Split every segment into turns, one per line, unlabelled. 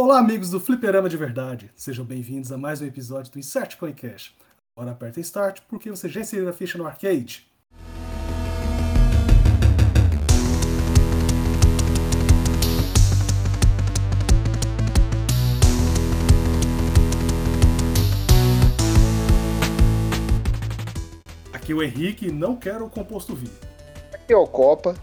Olá, amigos do Fliperama de Verdade. Sejam bem-vindos a mais um episódio do Insert Coincast. Agora aperta Start porque você já inseriu a ficha no arcade. Aqui é o Henrique não quero o composto vinho.
Aqui é o Copa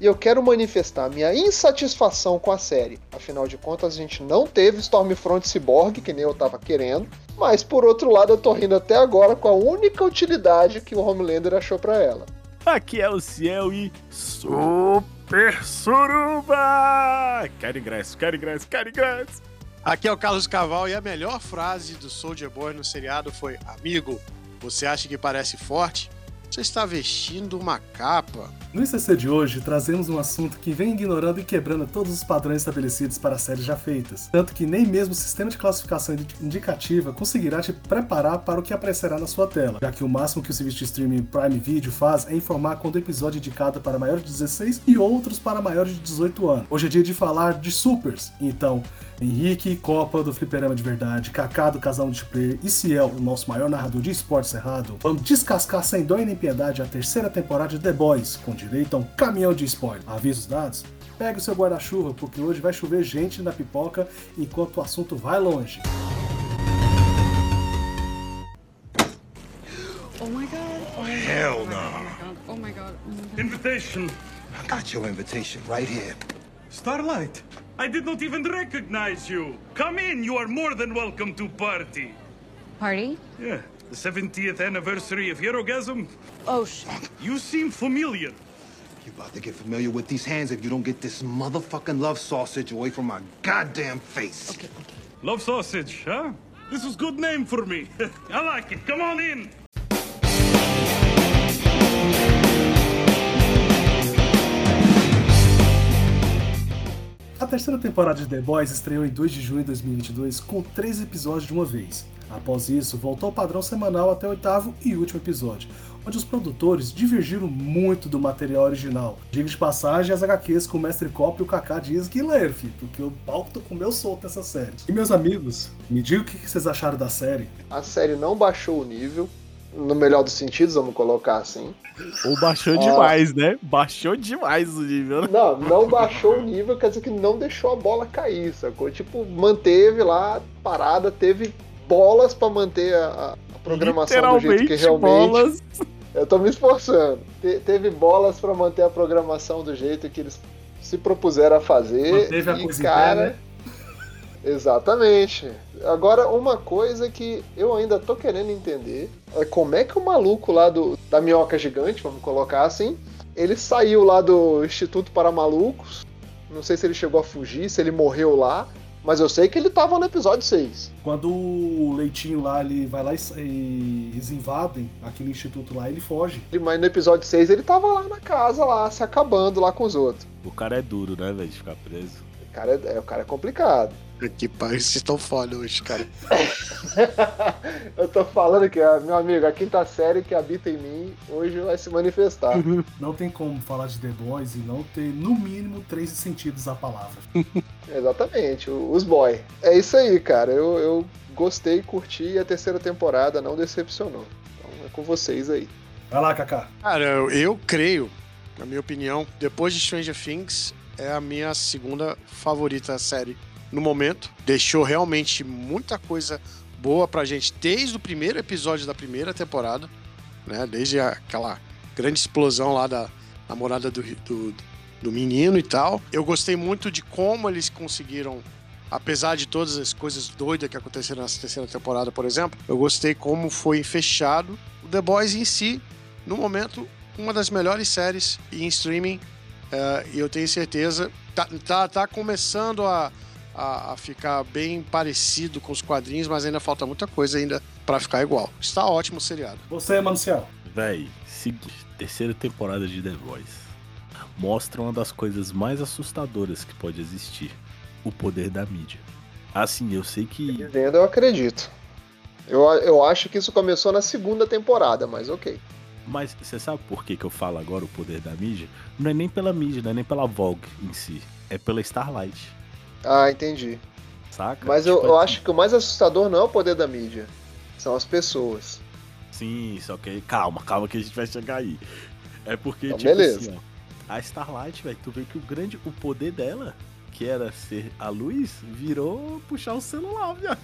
e eu quero manifestar minha insatisfação com a série. Afinal de contas, a gente não teve Stormfront Cyborg, que nem eu tava querendo, mas por outro lado, eu tô rindo até agora com a única utilidade que o Homelander achou para ela.
Aqui é o Ciel e Super Suruba! Quero ingresso, quero ingresso, quero ingresso!
Aqui é o Carlos Caval e a melhor frase do Soldier Boy no seriado foi: Amigo, você acha que parece forte? Você está vestindo uma capa.
No ICC de hoje, trazemos um assunto que vem ignorando e quebrando todos os padrões estabelecidos para séries já feitas. Tanto que nem mesmo o sistema de classificação indicativa conseguirá te preparar para o que aparecerá na sua tela, já que o máximo que o serviço de streaming Prime Video faz é informar quando o episódio é indicado para maiores de 16 e outros para maiores de 18 anos. Hoje é dia de falar de supers, então Henrique, Copa do Fliperama de Verdade, Kaká do Casal Multiplayer e Ciel, o nosso maior narrador de esportes errado, vamos descascar sem dó e nem piedade a terceira temporada de The Boys, com direito a um caminhão de spoiler. Avisos dados? Pegue o seu guarda-chuva, porque hoje vai chover gente na pipoca enquanto o assunto vai longe.
Oh my god. Oh my
Hell
god.
no.
Oh my god. Oh my god.
Invitation.
I got your invitation right here.
Starlight. I did not even recognize you. Come in. You are more than welcome to party.
Party?
Yeah. The 70th anniversary of Herogasm.
Oh shit.
You seem familiar.
You about to get familiar with these hands if you don't get this motherfucking love sausage away from my goddamn face.
Okay, okay.
Love sausage, huh? This was good name for me. I like it. Come on in.
Terceira temporada de The Boys estreou em 2 de junho de 2022 com três episódios de uma vez. Após isso, voltou ao padrão semanal até o oitavo e último episódio, onde os produtores divergiram muito do material original. Diga de passagem, as HQs com o Mestre Cop e o Kaká dizem que ler, filho, porque o pau comeu solto nessa série. E meus amigos, me digam o que vocês acharam da série.
A série não baixou o nível, no melhor dos sentidos, vamos colocar assim.
Ou baixou demais, né? Baixou demais o nível. né?
Não, não baixou o nível, quer dizer que não deixou a bola cair, sacou? Tipo, manteve lá parada, teve bolas pra manter a, a programação do jeito que
Literalmente,
realmente.
bolas.
Eu tô me esforçando. Te- teve bolas pra manter a programação do jeito que eles se propuseram a fazer.
Manteve a
e, cara,
pé, né?
Exatamente. Agora, uma coisa que eu ainda tô querendo entender é como é que o maluco lá do, da minhoca gigante, vamos colocar assim, ele saiu lá do Instituto para Malucos. Não sei se ele chegou a fugir, se ele morreu lá. Mas eu sei que ele tava no episódio 6.
Quando o Leitinho lá, ele vai lá e, eles invadem aquele instituto lá, ele foge.
Mas no episódio 6 ele tava lá na casa, lá, se acabando lá com os outros.
O cara é duro, né, velho, de ficar preso.
O cara é, é- o cara é complicado.
Que pariu, vocês estão foda hoje, cara.
eu tô falando que, ó, meu amigo, a quinta série que habita em mim hoje vai se manifestar.
Não tem como falar de The Boys e não ter, no mínimo, três sentidos à palavra.
Exatamente, os boy. É isso aí, cara. Eu, eu gostei, curti e a terceira temporada não decepcionou. Então é com vocês aí.
Vai lá, Kaká.
Cara, eu, eu creio, na minha opinião, depois de Stranger Things, é a minha segunda favorita série no momento. Deixou realmente muita coisa boa pra gente desde o primeiro episódio da primeira temporada, né? Desde aquela grande explosão lá da namorada do, do, do menino e tal. Eu gostei muito de como eles conseguiram. Apesar de todas as coisas doidas que aconteceram nessa terceira temporada, por exemplo, eu gostei como foi fechado o The Boys em si, no momento, uma das melhores séries em streaming. eh, E eu tenho certeza, tá, tá, tá começando a, a, a ficar bem parecido com os quadrinhos, mas ainda falta muita coisa ainda pra ficar igual. Está ótimo o seriado.
Você, Manuciel.
Véi, seguinte, terceira temporada de The Voice mostra uma das coisas mais assustadoras que pode existir: o poder da mídia. Assim, eu sei que
Dizendo, eu acredito. Eu, eu acho que isso começou na segunda temporada, mas ok.
Mas você sabe por que, que eu falo agora o poder da mídia? Não é nem pela mídia, não é nem pela Vogue em si. É pela Starlight.
Ah, entendi.
saca?
Mas eu,
Tipo
eu
assim,
acho que o mais assustador não é o poder da mídia, são as pessoas.
Sim, só que calma, calma que a gente vai chegar aí. É porque,
Então,
tipo
beleza.
assim, ó, a Starlight, velho, tu vê que o grande, o poder dela, que era ser a luz, virou puxar o celular, viado.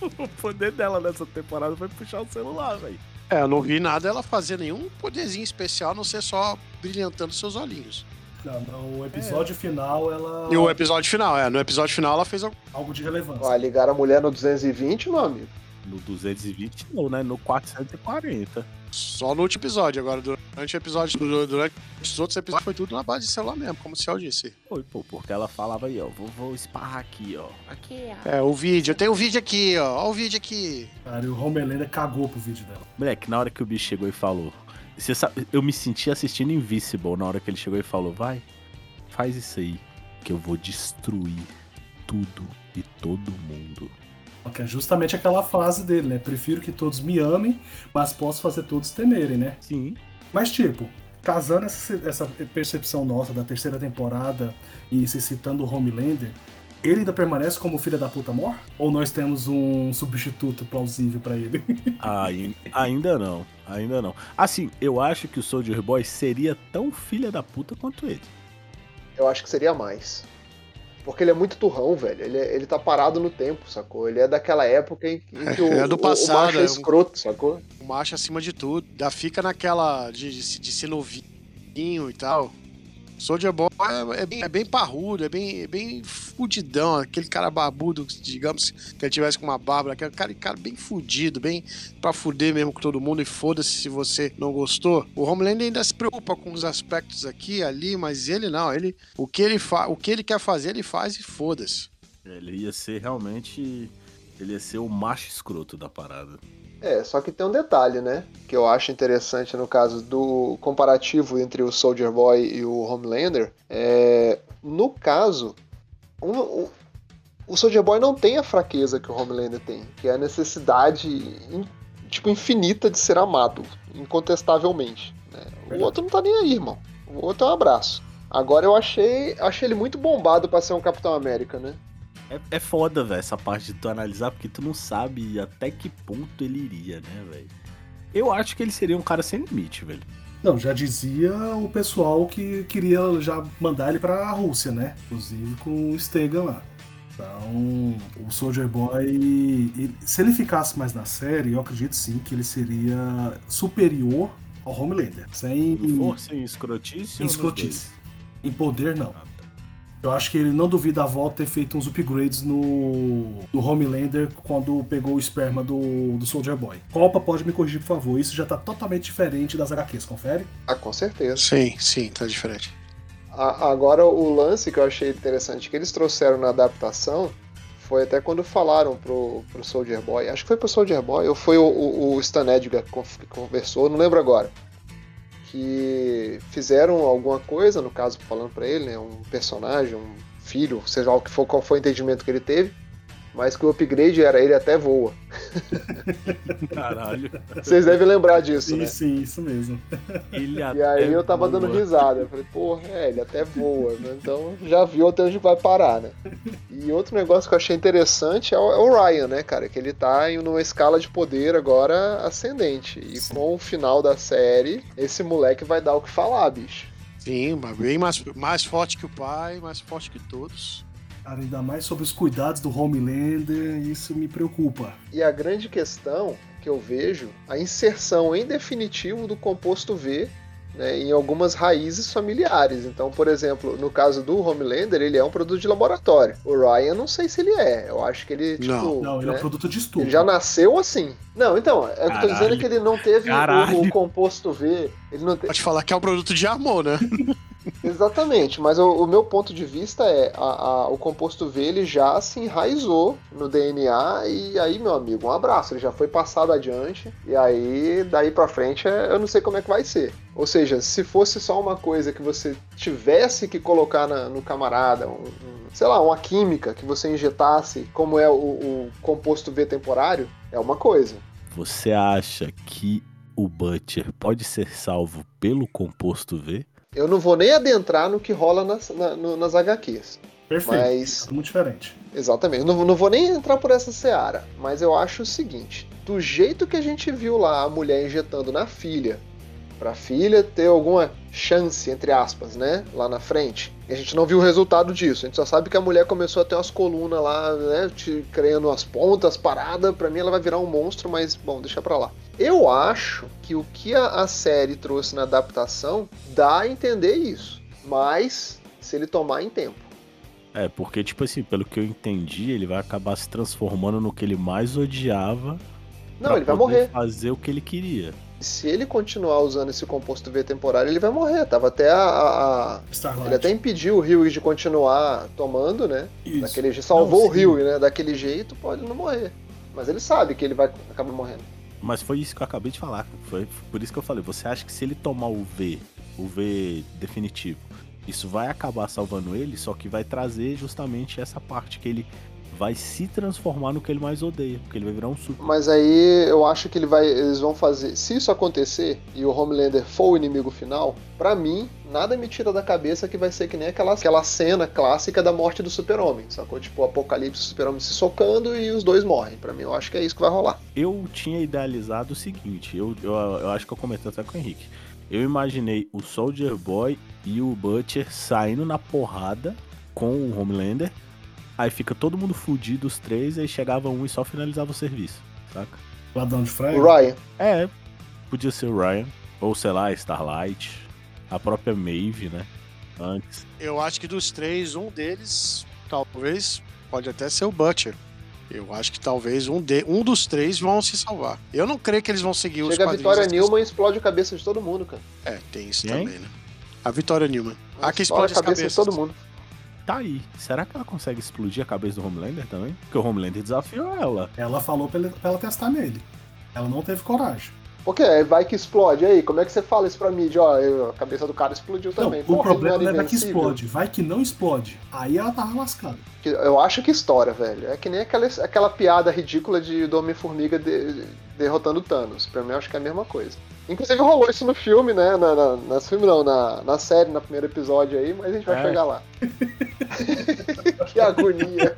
O poder dela nessa temporada foi puxar o celular, velho.
É, eu não vi nada ela fazer nenhum poderzinho especial, a não ser só brilhantando seus olhinhos.
Não, no episódio final, ela.
E o episódio final, é, no episódio final ela fez algo.
De relevância.
Vai ligar a mulher no 220, meu amigo.
No 220 não, né? No 440.
Só no último episódio, agora durante o episódio, du- durante os outros episódios foi tudo na base de celular mesmo, como o Ciel disse.
Foi, pô, porque ela falava aí, ó, vou, vou esparrar aqui, ó. Aqui, ó.
É, o vídeo, eu tenho o vídeo aqui, ó, ó o vídeo aqui.
Cara, e o Homelander cagou pro vídeo dela.
Moleque, na hora que o bicho chegou e falou. Sabe, eu me senti assistindo Invisible na hora que ele chegou e falou: vai, faz isso aí, que eu vou destruir tudo e todo mundo.
Que é justamente aquela frase dele, né? Prefiro que todos me amem, mas posso fazer todos temerem, né?
Sim.
Mas, tipo, casando essa, essa percepção nossa da terceira temporada e se citando o Homelander, ele ainda permanece como filho da puta mor? Ou nós temos um substituto plausível pra ele?
Ai- ainda não, ainda não. Assim, eu acho que o Soldier Boy seria tão filha da puta quanto ele.
Eu acho que seria mais. Porque ele é muito turrão, velho. Ele, é- ele tá parado no tempo, sacou? Ele é daquela época em, em que o,
É do
o- o
passado,
macho é
é
escroto, sacou?
O macho acima de tudo. Já fica naquela de, de, se- de ser novinho e tal. Soldier Boy é, é bem, é bem parrudo, é bem, é bem fudidão. Aquele cara barbudo, digamos que ele tivesse com uma barba, aquele cara, cara bem fudido, bem pra fuder mesmo com todo mundo. E foda-se se você não gostou. O Homelander ainda se preocupa com os aspectos aqui ali, mas ele não. Ele, o, que ele fa, o que ele quer fazer, ele faz e foda-se.
Ele ia ser realmente. Ele ia ser o macho escroto da parada.
É, só que tem um detalhe, né? Que eu acho interessante no caso do comparativo entre o Soldier Boy e o Homelander. É, no caso, um- o, o Soldier Boy não tem a fraqueza que o Homelander tem, que é a necessidade in- tipo infinita de ser amado, incontestavelmente. né? O outro não tá nem aí, irmão. O outro é um abraço. Agora eu achei, achei ele muito bombado pra ser um Capitão América, né?
É, é foda, velho, essa parte de tu analisar, porque tu não sabe até que ponto ele iria, né, velho? Eu acho que ele seria um cara sem limite, velho.
Não, já dizia o pessoal que queria já mandar ele pra Rússia, né? Inclusive com o Stegan lá. Então, o Soldier Boy, ele- se ele ficasse mais na série, eu acredito sim que ele seria superior ao Homelander. Sem
Em força, em escrotice.
em escrotice. Em poder, não.
Ah, tá.
Eu acho que ele não duvida a volta ter feito uns upgrades no, no Homelander quando pegou o esperma do, do Soldier Boy. Copa pode me corrigir, por favor. Isso já tá totalmente diferente das HQs, confere?
Ah, com certeza.
Sim, sim, tá diferente.
A- Agora, o lance que eu achei interessante que eles trouxeram na adaptação foi até quando falaram pro, pro Soldier Boy. Acho que foi pro Soldier Boy, ou foi o, o, o Stan Edgar que con- que conversou, não lembro agora. Que fizeram alguma coisa, no caso, falando pra ele, né? Um personagem, um filho, seja o que for, qual foi o entendimento que ele teve. Mas que o upgrade era ele até voa.
Caralho.
Vocês devem lembrar disso,
Sim,
né?
sim, isso mesmo.
Ele
E aí eu tava dando
voa.
risada. Eu falei, porra, é, ele até voa, né? Então já viu até onde vai parar, né? E outro negócio que eu achei interessante é o, é o Ryan, né, cara? Que ele tá em uma escala de poder agora ascendente. E com o final da série, esse moleque vai dar o que falar, bicho.
Sim, mas bem mais, mais forte que o pai, mais forte que todos.
Cara, ainda mais sobre os cuidados do Homelander, isso me preocupa.
E a grande questão que eu vejo, a inserção em definitivo do composto V né, em algumas raízes familiares. Então, por exemplo, no caso do Homelander, ele é um produto de laboratório. O Ryan, não sei se ele é. Eu acho que ele, tipo.
Não,
Não, ele é
né,
um produto de estudo.
ele já nasceu assim. Não, então, é o que eu tô dizendo é que ele não teve o, o composto V. Ele não te-
Pode falar que é um produto de amor, né?
Exatamente, mas o, o meu ponto de vista é a- a- o composto V ele já se enraizou no DNA e aí, meu amigo, um abraço, ele já foi passado adiante e aí daí pra frente é- eu não sei como é que vai ser. Ou seja, se fosse só uma coisa que você tivesse que colocar na- no camarada, um- um- sei lá, uma química que você injetasse, como é o, o composto V temporário, é uma coisa.
Você acha que o Butcher pode ser salvo pelo composto V?
Eu não vou nem adentrar no que rola nas, na- no- nas HQs.
Perfeito.
Mas
Muito diferente.
Exatamente. Não, não vou nem entrar por essa seara, mas eu acho o seguinte: do jeito que a gente viu lá a mulher injetando na filha, pra filha ter alguma chance, entre aspas, né? Lá na frente. E a gente não viu o resultado disso. A gente só sabe que a mulher começou a ter umas colunas lá, né? Te criando as pontas, parada. Pra mim ela vai virar um monstro, mas bom, deixa pra lá. Eu acho que o que a, a série trouxe na adaptação dá a entender isso. Mas se ele tomar em tempo.
É, porque, tipo assim, pelo que eu entendi, ele vai acabar se transformando no que ele mais odiava.
Não, ele vai morrer.
fazer o que ele queria.
Se ele continuar usando esse composto V temporário, ele vai morrer. Tava até a. a-. Ele até impediu o Rio de continuar tomando, né?
Isso.
Daquele jeito. Salvou
Não,
o. Rio, né? Daquele jeito, pode não morrer. Mas ele sabe que ele vai acabar morrendo.
Mas foi isso que eu acabei de falar. Foi por isso que eu falei. Você acha que se ele tomar o V, o V definitivo, isso vai acabar salvando ele, só que vai trazer justamente essa parte que ele vai se transformar no que ele mais odeia, porque ele vai virar um super.
Mas aí eu acho que ele vai, eles vão fazer. Se isso acontecer e o Homelander for o inimigo final, pra mim, nada me tira da cabeça que vai ser que nem aquela, aquela cena clássica da morte do super-homem, sacou? Tipo, o apocalipse, o super-homem se socando e os dois morrem. Pra mim, eu acho que é isso que vai rolar.
Eu tinha idealizado o seguinte, eu, eu, eu acho que eu comentei até com o Henrique. Eu imaginei o Soldier Boy e o Butcher saindo na porrada com o Homelander. Aí fica todo mundo fudido, os três, aí chegava um e só finalizava o serviço, saca?
Ladrão de frango.
O Ryan,
É, podia ser o Ryan, ou sei lá, Starlight, a própria Maeve, né? Antes.
Eu acho que dos três, um deles, talvez, pode até ser o Butcher. Eu acho que talvez um, de, um dos três vão se salvar. Eu não creio que eles vão seguir os
chega a
quadrinhos.
Vitória Newman e explode a cabeça de todo mundo, cara.
É, tem isso
Quem?
também, né? A Vitória Newman. A que
Explode a cabeça
cabeças.
de todo mundo.
Tá aí. Será que ela consegue explodir a cabeça do Homelander também? Porque o Homelander desafiou ela.
Ela falou pra, ele- pra ela testar nele. Ela não teve coragem.
Porque aí vai que explode. Aí, como é que você fala isso pra mídia? Ó, eu- a cabeça do cara explodiu
Não,
também.
o
Porra,
problema
ele
não é
era
vai que explode. Vai que não explode. Aí ela tava lascada.
Eu acho que estoura, velho. É que nem aquela, aquela piada ridícula de do Homem-Formiga de- derrotando Thanos. Pra mim, eu acho que é a mesma coisa. Inclusive, rolou isso no filme, né? Na, na, na filme não, na, na série, no primeiro episódio aí, mas a gente vai
É.
chegar lá. que agonia.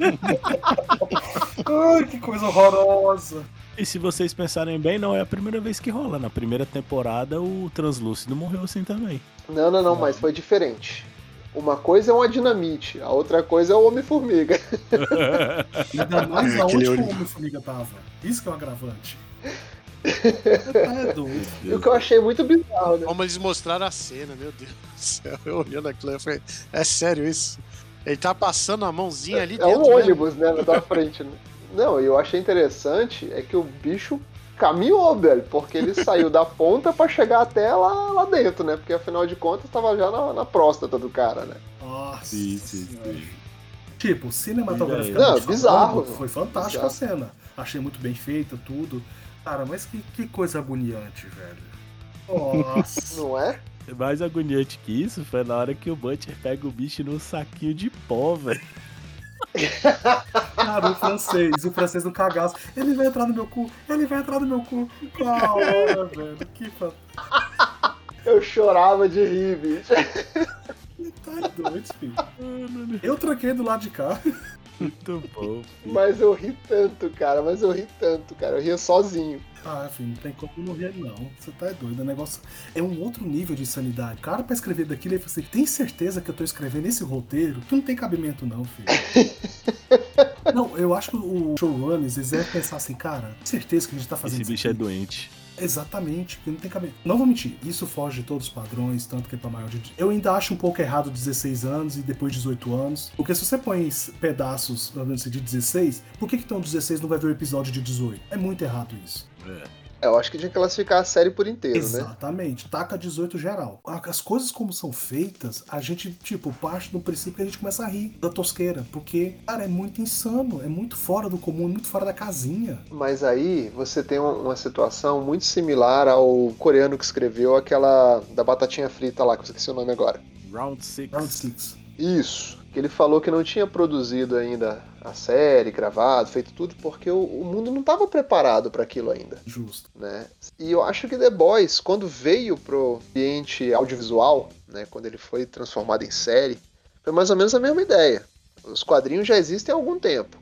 Ai, que coisa horrorosa.
E se vocês pensarem bem, não é a primeira vez que rola. Na primeira temporada, o Translúcido morreu assim também.
Não, não, não, mas foi diferente. Uma coisa é uma dinamite, a outra coisa é o Homem-Formiga.
Ainda mais aonde que
olho.
o Homem-Formiga tava. Isso que é um agravante. É
o que eu achei muito bizarro, né?
Como eles mostraram a cena, meu Deus do céu. Eu olhando aquilo, eu falei, é sério isso? Ele tá passando a mãozinha ali
É
dentro.
um
mesmo.
ônibus, né, da frente. Né? Não, e eu achei interessante é que o bicho caminhou, velho, porque ele saiu da ponta pra chegar até lá, lá dentro, né? Porque afinal de contas tava já na, na próstata do cara, né?
Nossa.
Sim, sim, sim.
Tipo, cinematograficamente
Não, bizarro.
Foi fantástica a cena. Achei muito bem feita, tudo. Cara, mas que, que coisa agoniante, velho. Nossa.
Não é?
Mais agoniante que isso foi na hora que o Butcher pega o bicho num saquinho de pó, velho.
Cara, o francês, o francês no cagaço. Ele vai entrar no meu cu, ele vai entrar no meu cu. Da hora, velho. Que fantástico.
Eu chorava de rir, bicho.
Tá doido, filho. Eu tranquei do lado de cá.
Muito bom. filho.
Mas eu ri tanto, cara, mas eu ri tanto, cara. Eu ria sozinho.
Ah, filho, não tem como não rir, não. Você tá doido. O negócio é um outro nível de insanidade. O cara, pra escrever daquilo, ele falou assim: tem certeza que eu tô escrevendo esse roteiro? Que não tem cabimento, não, filho. não, eu acho que o showrunners, eles devem pensar assim, cara, certeza que a gente tá fazendo
Esse
isso
bicho é
aqui.
doente.
Exatamente, porque não tem cabelo. Não vou mentir, isso foge de todos os padrões, tanto que é pra maior de. Eu ainda acho um pouco errado 16 anos e depois 18 anos. Porque se você põe pedaços, vamos dizer, de 16, por que que então 16 não vai ver o episódio de 18? É muito errado isso.
É.
É, Eu acho que tinha que classificar a série por inteiro, né?
Exatamente, taca 18 geral. As coisas como são feitas, a gente, tipo, parte do princípio que a gente começa a rir da tosqueira. Porque, cara, é muito insano, é muito fora do comum, é muito fora da casinha.
Mas aí você tem uma, situação muito similar ao coreano que escreveu aquela da batatinha frita lá, que eu esqueci o nome agora.
Round 6.
Round Six.
Isso. Que ele falou que não tinha produzido ainda a série, gravado, feito tudo, porque o, o mundo não estava preparado para aquilo ainda,
Justo.
né? E eu acho que The Boys, quando veio pro ambiente audiovisual, né, quando ele foi transformado em série, foi mais ou menos a mesma ideia. Os quadrinhos já existem há algum tempo.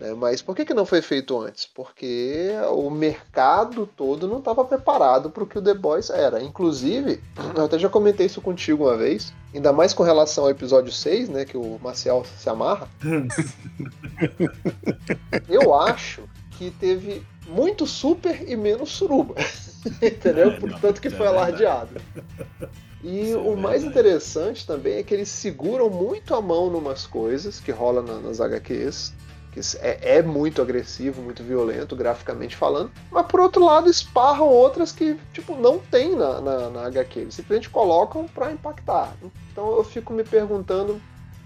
Né? Mas por que, que não foi feito antes? Porque o mercado todo não estava preparado para o que o The Boys era. Inclusive, eu até já comentei isso contigo uma vez, ainda mais com relação ao episódio 6, né? Que o Marcial se amarra. eu acho que teve muito super e menos suruba. Entendeu?
É,
Portanto que
é
foi alardeado. E
é
o mais interessante também é que eles seguram muito a mão numas coisas que rola na- nas HQs, que é, é muito agressivo, muito violento, graficamente falando, mas por outro lado esparram outras que tipo não tem na, na, na HQ, eles simplesmente colocam pra impactar. Então eu fico me perguntando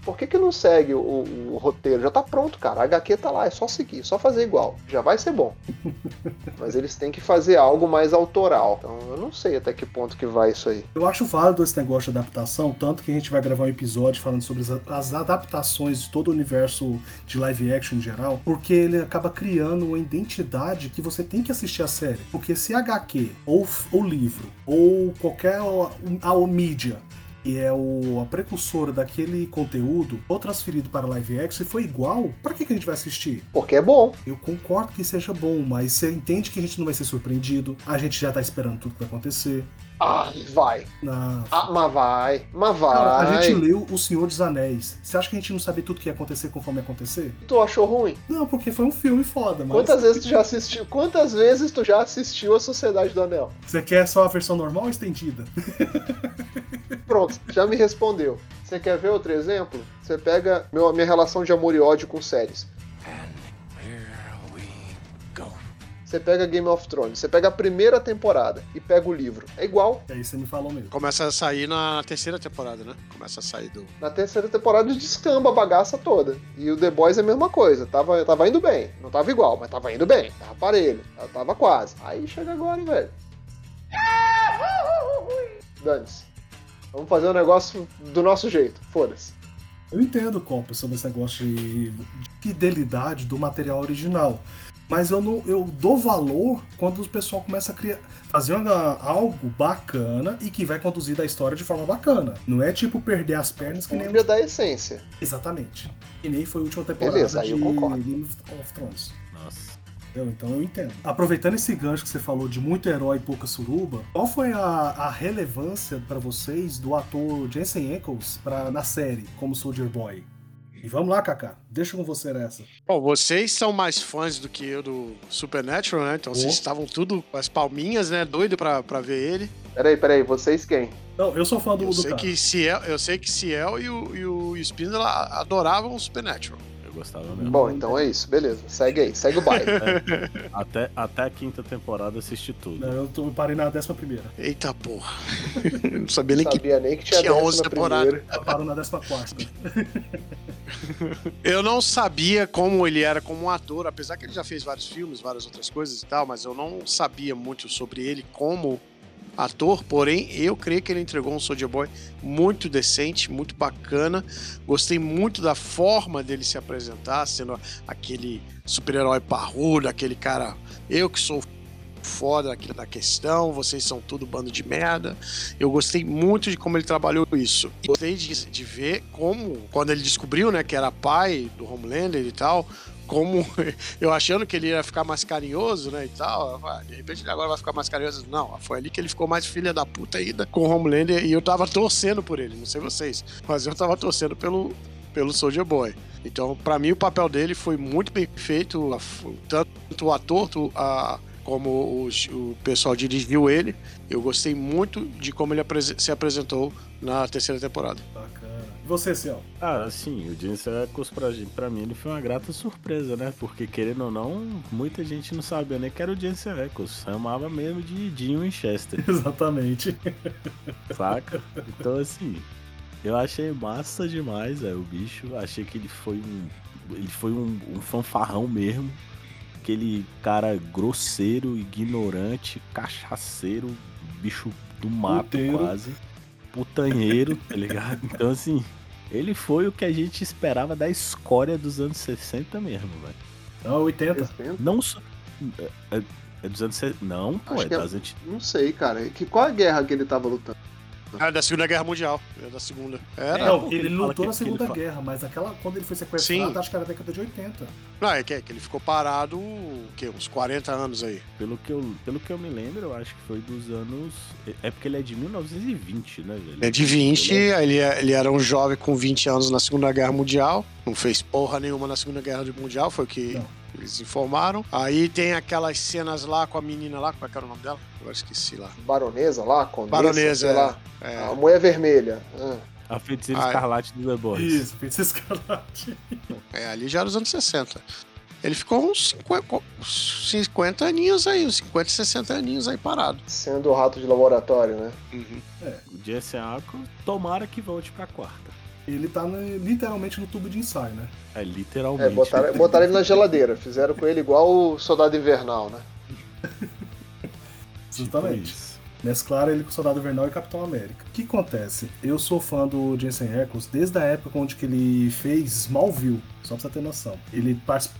por que, que não segue o, o roteiro? Já tá pronto, cara. A HQ tá lá, é só seguir, só fazer igual. Já vai ser bom. Mas eles têm que fazer algo mais autoral. Então eu não sei até que ponto que vai isso aí.
Eu acho válido esse negócio de adaptação, tanto que a gente vai gravar um episódio falando sobre as, as adaptações de todo o universo de live action em geral, porque ele acaba criando uma identidade que você tem que assistir a série. Porque se HQ, ou, ou livro, ou qualquer a, a mídia que é o, a precursora daquele conteúdo, ou transferido para live action, e foi igual, pra que, que a gente vai assistir?
Porque é bom.
Eu concordo que seja bom, mas você entende que a gente não vai ser surpreendido, a gente já tá esperando tudo que vai acontecer.
Ah, vai.
Na,
Ah, mas vai. Mas vai.
Cara, a gente leu O Senhor dos Anéis. Você acha que a gente não sabia tudo que ia acontecer conforme ia acontecer?
Tu achou ruim?
Não, porque foi um filme foda, mas.
Quantas vezes tu já assistiu? Quantas vezes tu já assistiu a Sociedade do Anel?
Você quer só a versão normal ou estendida?
Pronto, já me respondeu. Você quer ver outro exemplo? Você pega meu, minha relação de amor e ódio com séries. Você pega Game of Thrones, você pega a primeira temporada e pega o livro. É igual.
Aí você me falou mesmo.
Começa a sair na terceira temporada, né? Começa a sair do.
Na terceira temporada descamba a bagaça toda. E o The Boys é a mesma coisa. Tava, tava indo bem. Não tava igual, mas tava indo bem. Tava parelho. Tava- quase. Aí chega agora, velho. Dane-se. Vamos fazer um negócio do nosso jeito. Foda-se.
Eu entendo, Copa, sobre esse negócio de fidelidade do material original. Mas eu não eu dou valor quando o pessoal começa a criar. Fazer uma- algo bacana e que vai conduzir da história de forma bacana. Não é tipo perder as pernas que nem.
Cúmbia da essência.
Exatamente. Que nem foi a última temporada
Beleza,
de. Game of Thrones.
Nossa.
Então eu entendo. Aproveitando esse gancho que você falou de muito herói e pouca suruba, qual foi a, a relevância pra vocês do ator Jensen Ackles pra, na série como Soldier Boy? E vamos lá, Kaká. Deixa com você nessa.
Bom, vocês são mais fãs do que eu do Supernatural, né? Então vocês
Oh.
estavam tudo com as palminhas, né? Doido pra, pra ver ele.
Peraí, peraí. Vocês quem?
Não, eu sou fã do,
Eu
do
sei,
cara.
que Ciel, eu sei que Ciel e o, e o Spindler adoravam o Supernatural.
Gostava mesmo.
Bom, então é isso. Beleza. Segue aí. Segue o baile.
Até, até a quinta temporada assisti tudo.
Não, eu, tô, parei na décima primeira.
Eita porra. Eu não sabia nem
Não
que.
sabia nem que tinha,
tinha 11
décima
temporadas.
Eu paro na décima quarta.
Eu não sabia como ele era como um ator, apesar que ele já fez vários filmes, várias outras coisas e tal, mas eu não sabia muito sobre ele como ator, porém eu creio que ele entregou um Soldier Boy muito decente, muito bacana. Gostei muito da forma dele se apresentar, sendo aquele super-herói parrudo, aquele cara, eu que sou foda aqui da questão, vocês são tudo bando de merda. Eu gostei muito de como ele trabalhou isso. Gostei de, de ver como, quando ele descobriu, né, que era pai do Homelander e tal, como eu achando que ele ia ficar mais carinhoso, né, e tal, "Ah, de repente ele agora vai ficar mais carinhoso. Não, foi ali que ele ficou mais filha da puta ainda com o Homelander e eu tava torcendo por ele, não sei vocês, mas eu tava torcendo pelo, pelo Soldier Boy. Então, pra mim, o papel dele foi muito bem feito, tanto o ator, a- como os- o pessoal dirigiu ele. Eu gostei muito de como ele se apresentou na terceira temporada.
Você, Ciel?
Ah, assim, o Jensen Ackles pra, gente- pra mim ele foi uma grata surpresa, né? Porque querendo ou não, muita gente não sabia nem que era o Jensen Ackles. Chamava mesmo de Jim Winchester,
Exatamente.
saca? Então assim, eu achei massa demais, é, o bicho. Achei que ele foi um. Ele foi um, um fanfarrão mesmo. Aquele cara grosseiro, ignorante, cachaceiro, bicho do mato
Puteiro.
quase. Putanheiro, tá ligado? Então assim, ele foi o que a gente esperava da escória dos anos 60 mesmo, velho.
Não, 80.
Respeito.
Não só. É, é dos anos 60. Não, pô,
Acho
é
que é-
das antigas.
Não sei, cara. Que, qual a guerra que ele tava lutando?
Era da Segunda Guerra Mundial. Era da Segunda. Era.
Não, ele,
ele fala
lutou na
ele
Segunda
fala-
Guerra, mas aquela quando ele foi sequestrado,
Sim.
acho que era década de 80.
Não, é que, é que ele ficou parado, o quê? Uns 40 anos aí.
Pelo que, eu, pelo que eu me lembro, eu acho que foi dos anos. É porque ele é de 1920, né, velho?
Ele é de 20, ele, é- ele era um jovem com 20 anos na Segunda Guerra Mundial. Não fez porra nenhuma na Segunda Guerra Mundial, foi o que
Não.
eles informaram. Aí tem aquelas cenas lá com a menina lá, como é que era o nome dela? Agora esqueci lá.
Baronesa lá, condessa,
Baronesa,
sei lá.
É.
A mulher vermelha. Ah.
A feiticeira
Ah, é.
escarlate do The Boys.
Isso, esse escarlate.
É, ali já era os anos 60. Ele ficou uns 50, uns 50 aninhos aí, uns 50, 60 aninhos aí parado.
Sendo o rato de laboratório, né?
Uhum.
O Jesse Arco, tomara que volte pra quarta.
Ele tá no- literalmente no tubo de ensaio, né?
É literalmente.
É, botaram, botaram ele na geladeira. Fizeram com ele igual o Soldado Invernal, né?
Tipo
Justamente.
isso.
Mesclaram ele com Soldado Invernal e Capitão América. O que acontece? Eu sou fã do Jensen Ackles desde a época onde que ele fez Smallville, só pra você ter noção. Ele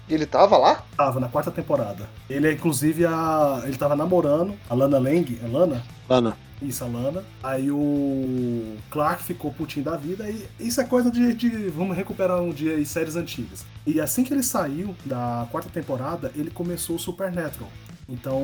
Ele tava lá?
participava na quarta temporada. Ele é inclusive a. Ele tava namorando a Lana Lang. É Lana?
Lana.
Isso, a Lana. Aí o Clark ficou putinho da vida. E isso é coisa de, de- Vamos recuperar um dia aí séries antigas. E assim que ele saiu da quarta temporada, ele começou o Supernatural. Então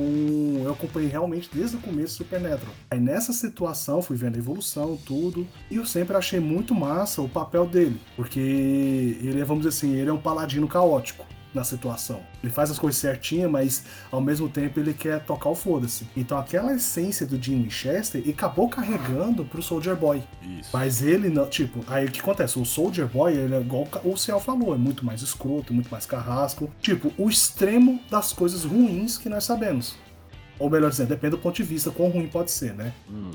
eu acompanhei realmente desde o começo do Supernatural. Aí nessa situação fui vendo a evolução, tudo. E eu sempre achei muito massa o papel dele. Porque ele é, vamos dizer assim, ele é um paladino caótico na situação. Ele faz as coisas certinhas, mas ao mesmo tempo ele quer tocar o foda-se. Então aquela essência do Jim Winchester acabou carregando pro Soldier Boy.
Isso.
Mas ele não, tipo, aí o que acontece? O Soldier Boy, ele é igual o Ciel falou, é muito mais escroto, muito mais carrasco. Tipo, o extremo das coisas ruins que nós sabemos. Ou melhor dizendo, depende do ponto de vista, quão ruim pode ser, né?
Uhum.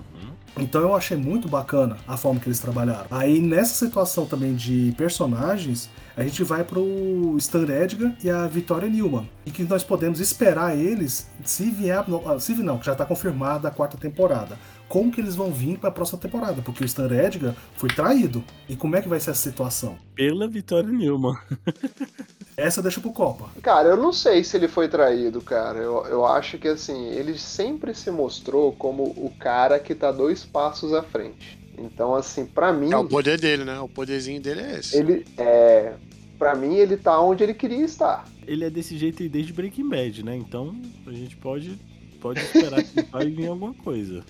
Então eu achei muito bacana a forma que eles trabalharam. Aí nessa situação também de personagens, a gente vai pro Stan Edgar e a Victoria Newman. E que nós podemos esperar eles, se vier. não, Se não, que já tá confirmada a quarta temporada. Como que eles vão vir pra próxima temporada? Porque o Stan Edgar foi traído. E como é que vai ser essa situação?
Pela Vitória Newman.
Essa deixa pro Copa.
Cara, eu não sei se ele foi traído, cara. Eu, eu acho que assim, ele sempre se mostrou como o cara que tá dois passos à frente. Então, assim, pra mim,
É o poder dele, né? O poderzinho dele é esse.
ele é. Pra mim, ele tá onde ele queria estar.
Ele é desse jeito aí desde Breaking Bad, né? Então a gente pode, pode esperar que vai vir alguma coisa.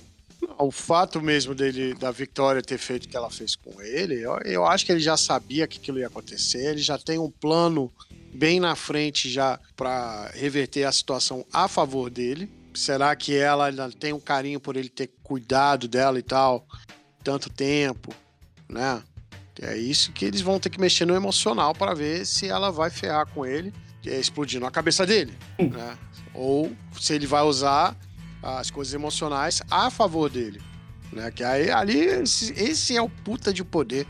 O fato mesmo dele, da Victoria ter feito o que ela fez com ele, eu, eu acho que ele já sabia que aquilo ia acontecer, ele já tem um plano bem na frente já pra reverter a situação a favor dele. Será que ela ainda tem um carinho por ele ter cuidado dela e tal, tanto tempo, né? É isso que eles vão ter que mexer no emocional para ver se ela vai ferrar com ele, é, explodindo a cabeça dele, né? Ou se ele vai usar as coisas emocionais a favor dele, né? Que aí ali esse, esse é o puta de poder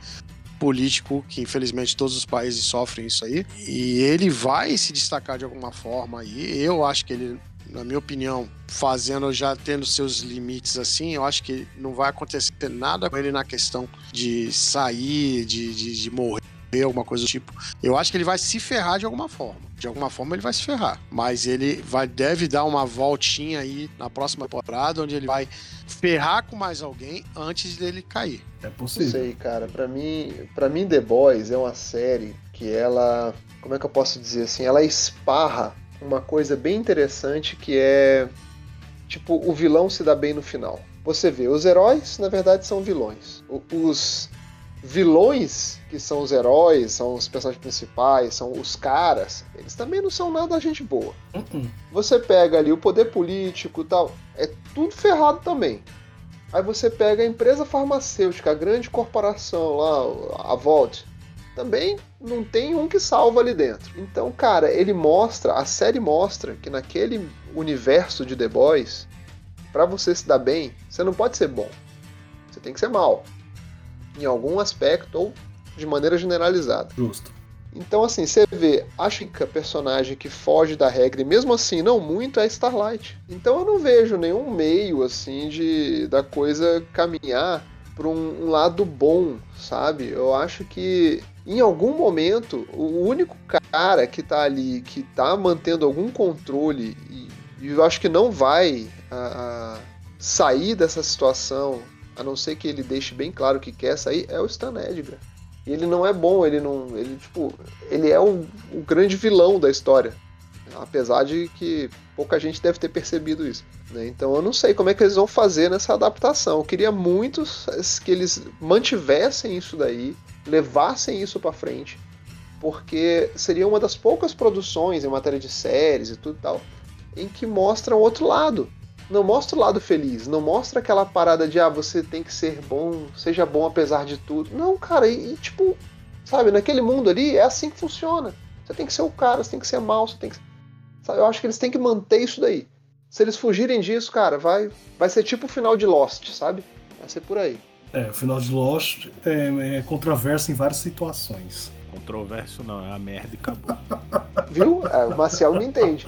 político que infelizmente todos os países sofrem isso aí e ele vai se destacar de alguma forma aí. Eu acho que ele, na minha opinião, fazendo já tendo seus limites assim, eu acho que não vai acontecer nada com ele na questão de sair, de, de, de morrer alguma coisa do tipo. Eu acho que ele vai se ferrar de alguma forma. De alguma forma ele vai se ferrar. Mas ele vai deve dar uma voltinha aí na próxima temporada, onde ele vai ferrar com mais alguém antes dele cair.
É
Não
possível.
sei, cara. Pra mim, para mim, The Boys é uma série que ela. Como é que eu posso dizer assim? Ela esparra uma coisa bem interessante que é. Tipo, o vilão se dá bem no final. Você vê, os heróis, na verdade, são vilões. Os vilões, que são os heróis, são os personagens principais, são os caras, eles também não são nada gente boa.
Uh-uh.
Você pega ali o poder político e tal, é tudo ferrado também. Aí você pega a empresa farmacêutica, a grande corporação lá, a Vault, também não tem um que salva ali dentro. Então, cara, ele mostra, a série mostra que naquele universo de The Boys, pra você se dar bem, você não pode ser bom. Você tem que ser mal. Em algum aspecto ou de maneira generalizada.
Justo.
Então, assim, você vê, acho que a personagem que foge da regra, e mesmo assim não muito, é Starlight. Então eu não vejo nenhum meio, assim, de da coisa caminhar para um, um lado bom, sabe? Eu acho que em algum momento, o único cara que tá ali, que tá mantendo algum controle, e, e eu acho que não vai a- a sair dessa situação a não ser que ele deixe bem claro que quer sair, é o Stan Edgar. E ele não é bom, ele não. Ele, tipo, ele é o, o grande vilão da história. Apesar de que pouca gente deve ter percebido isso. Né? Então eu não sei como é que eles vão fazer nessa adaptação. Eu queria muito que eles mantivessem isso daí, levassem isso para frente, porque seria uma das poucas produções em matéria de séries e tudo e tal, em que mostram outro lado. Não mostra o lado feliz, não mostra aquela parada de ah, você tem que ser bom, seja bom apesar de tudo. Não, cara, e, e tipo, sabe, naquele mundo ali é assim que funciona. Você tem que ser o cara, você tem que ser mal, você tem que. Sabe, eu acho que eles têm que manter isso daí. Se eles fugirem disso, cara, vai, vai ser tipo o final de Lost, sabe? Vai ser por aí.
É, o final de Lost é, é controverso em várias situações.
Controverso não, é a merda e acabou.
Viu? É, o Marcial me entende.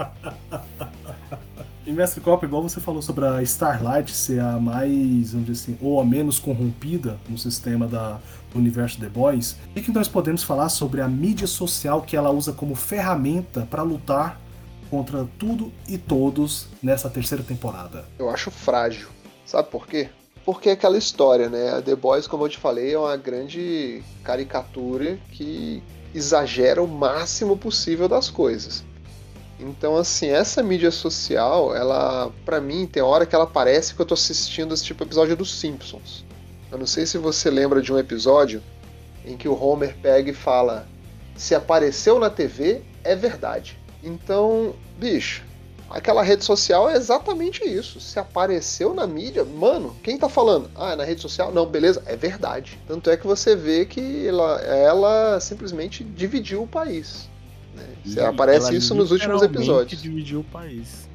E Mestre Copa, igual você falou sobre a Starlight ser a mais, vamos dizer assim, ou a menos corrompida no sistema da, do universo The Boys, o que nós podemos falar sobre a mídia social que ela usa como ferramenta para lutar contra tudo e todos nessa terceira temporada?
Eu acho frágil. Sabe por quê? Porque é aquela história, né? A The Boys, como eu te falei, é uma grande caricatura que exagera o máximo possível das coisas. Então, assim, essa mídia social, ela, para mim, tem hora que ela parece que eu tô assistindo esse tipo de episódio dos Simpsons. Eu não sei se você lembra de um episódio em que o Homer pega e fala: se apareceu na TV, é verdade. Então, bicho, aquela rede social é exatamente isso. Se apareceu na mídia, mano, quem tá falando? Ah, é na rede social? Não, beleza, é verdade. Tanto é que você vê que ela, ela simplesmente dividiu o país. Né? Você aparece isso nos últimos episódios.
dividiu o país.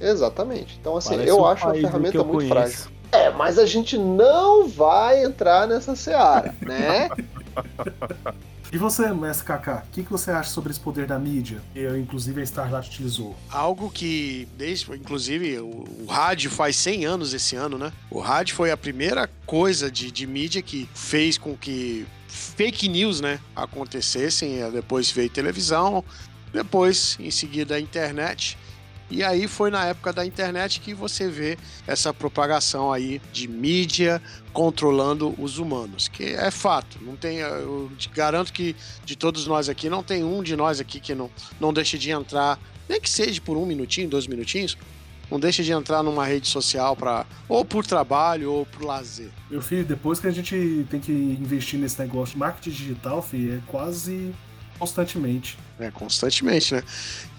Exatamente. Então, assim,
Parece
eu
um
acho uma ferramenta muito
conheço.
frágil. É, mas a gente não vai entrar nessa seara, né?
E você, Mestre Kaká, o que, que você acha sobre esse poder da mídia? Que inclusive a Starlight utilizou.
Algo que, desde, inclusive, o, o rádio faz 100 anos esse ano, né? O rádio foi a primeira coisa de, de mídia que fez com que fake news, né, acontecessem. Depois veio televisão, depois, em seguida, a internet. E aí foi na época da internet que você vê essa propagação aí de mídia controlando os humanos, que é fato. Não tem, eu garanto que de todos nós aqui não tem um de nós aqui que não não deixe de entrar, nem que seja por um minutinho, dois minutinhos, não deixa de entrar numa rede social para ou por trabalho ou por lazer.
Meu filho, depois que a gente tem que investir nesse negócio de marketing digital, filho, é quase constantemente.
É, constantemente, né?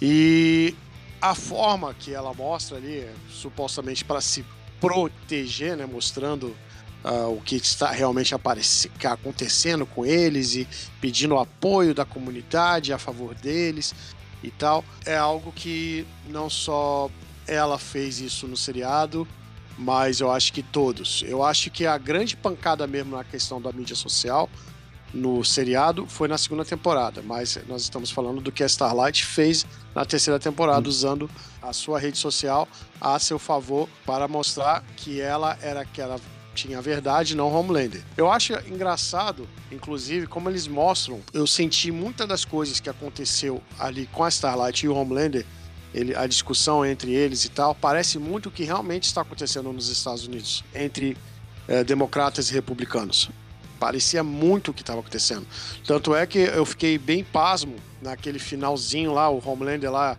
E a forma que ela mostra ali, supostamente para se proteger, né? Mostrando ah, o que está realmente acontecendo com eles e pedindo apoio da comunidade a favor deles e tal. É algo que não só ela fez isso no seriado, mas eu acho que todos. Eu acho que a grande pancada mesmo na questão da mídia social no seriado foi na segunda temporada, mas nós estamos falando do que a Starlight fez na terceira temporada, usando a sua rede social a seu favor para mostrar que ela era que ela tinha a verdade, não Homelander. Eu acho engraçado, inclusive, como eles mostram. Eu senti muitas das coisas que aconteceu ali com a Starlight e o Homelander, ele, a discussão entre eles e tal, parece muito o que realmente está acontecendo nos Estados Unidos entre eh, democratas e republicanos. Parecia muito o que estava acontecendo. Tanto é que eu fiquei bem pasmo naquele finalzinho lá, o Homelander lá,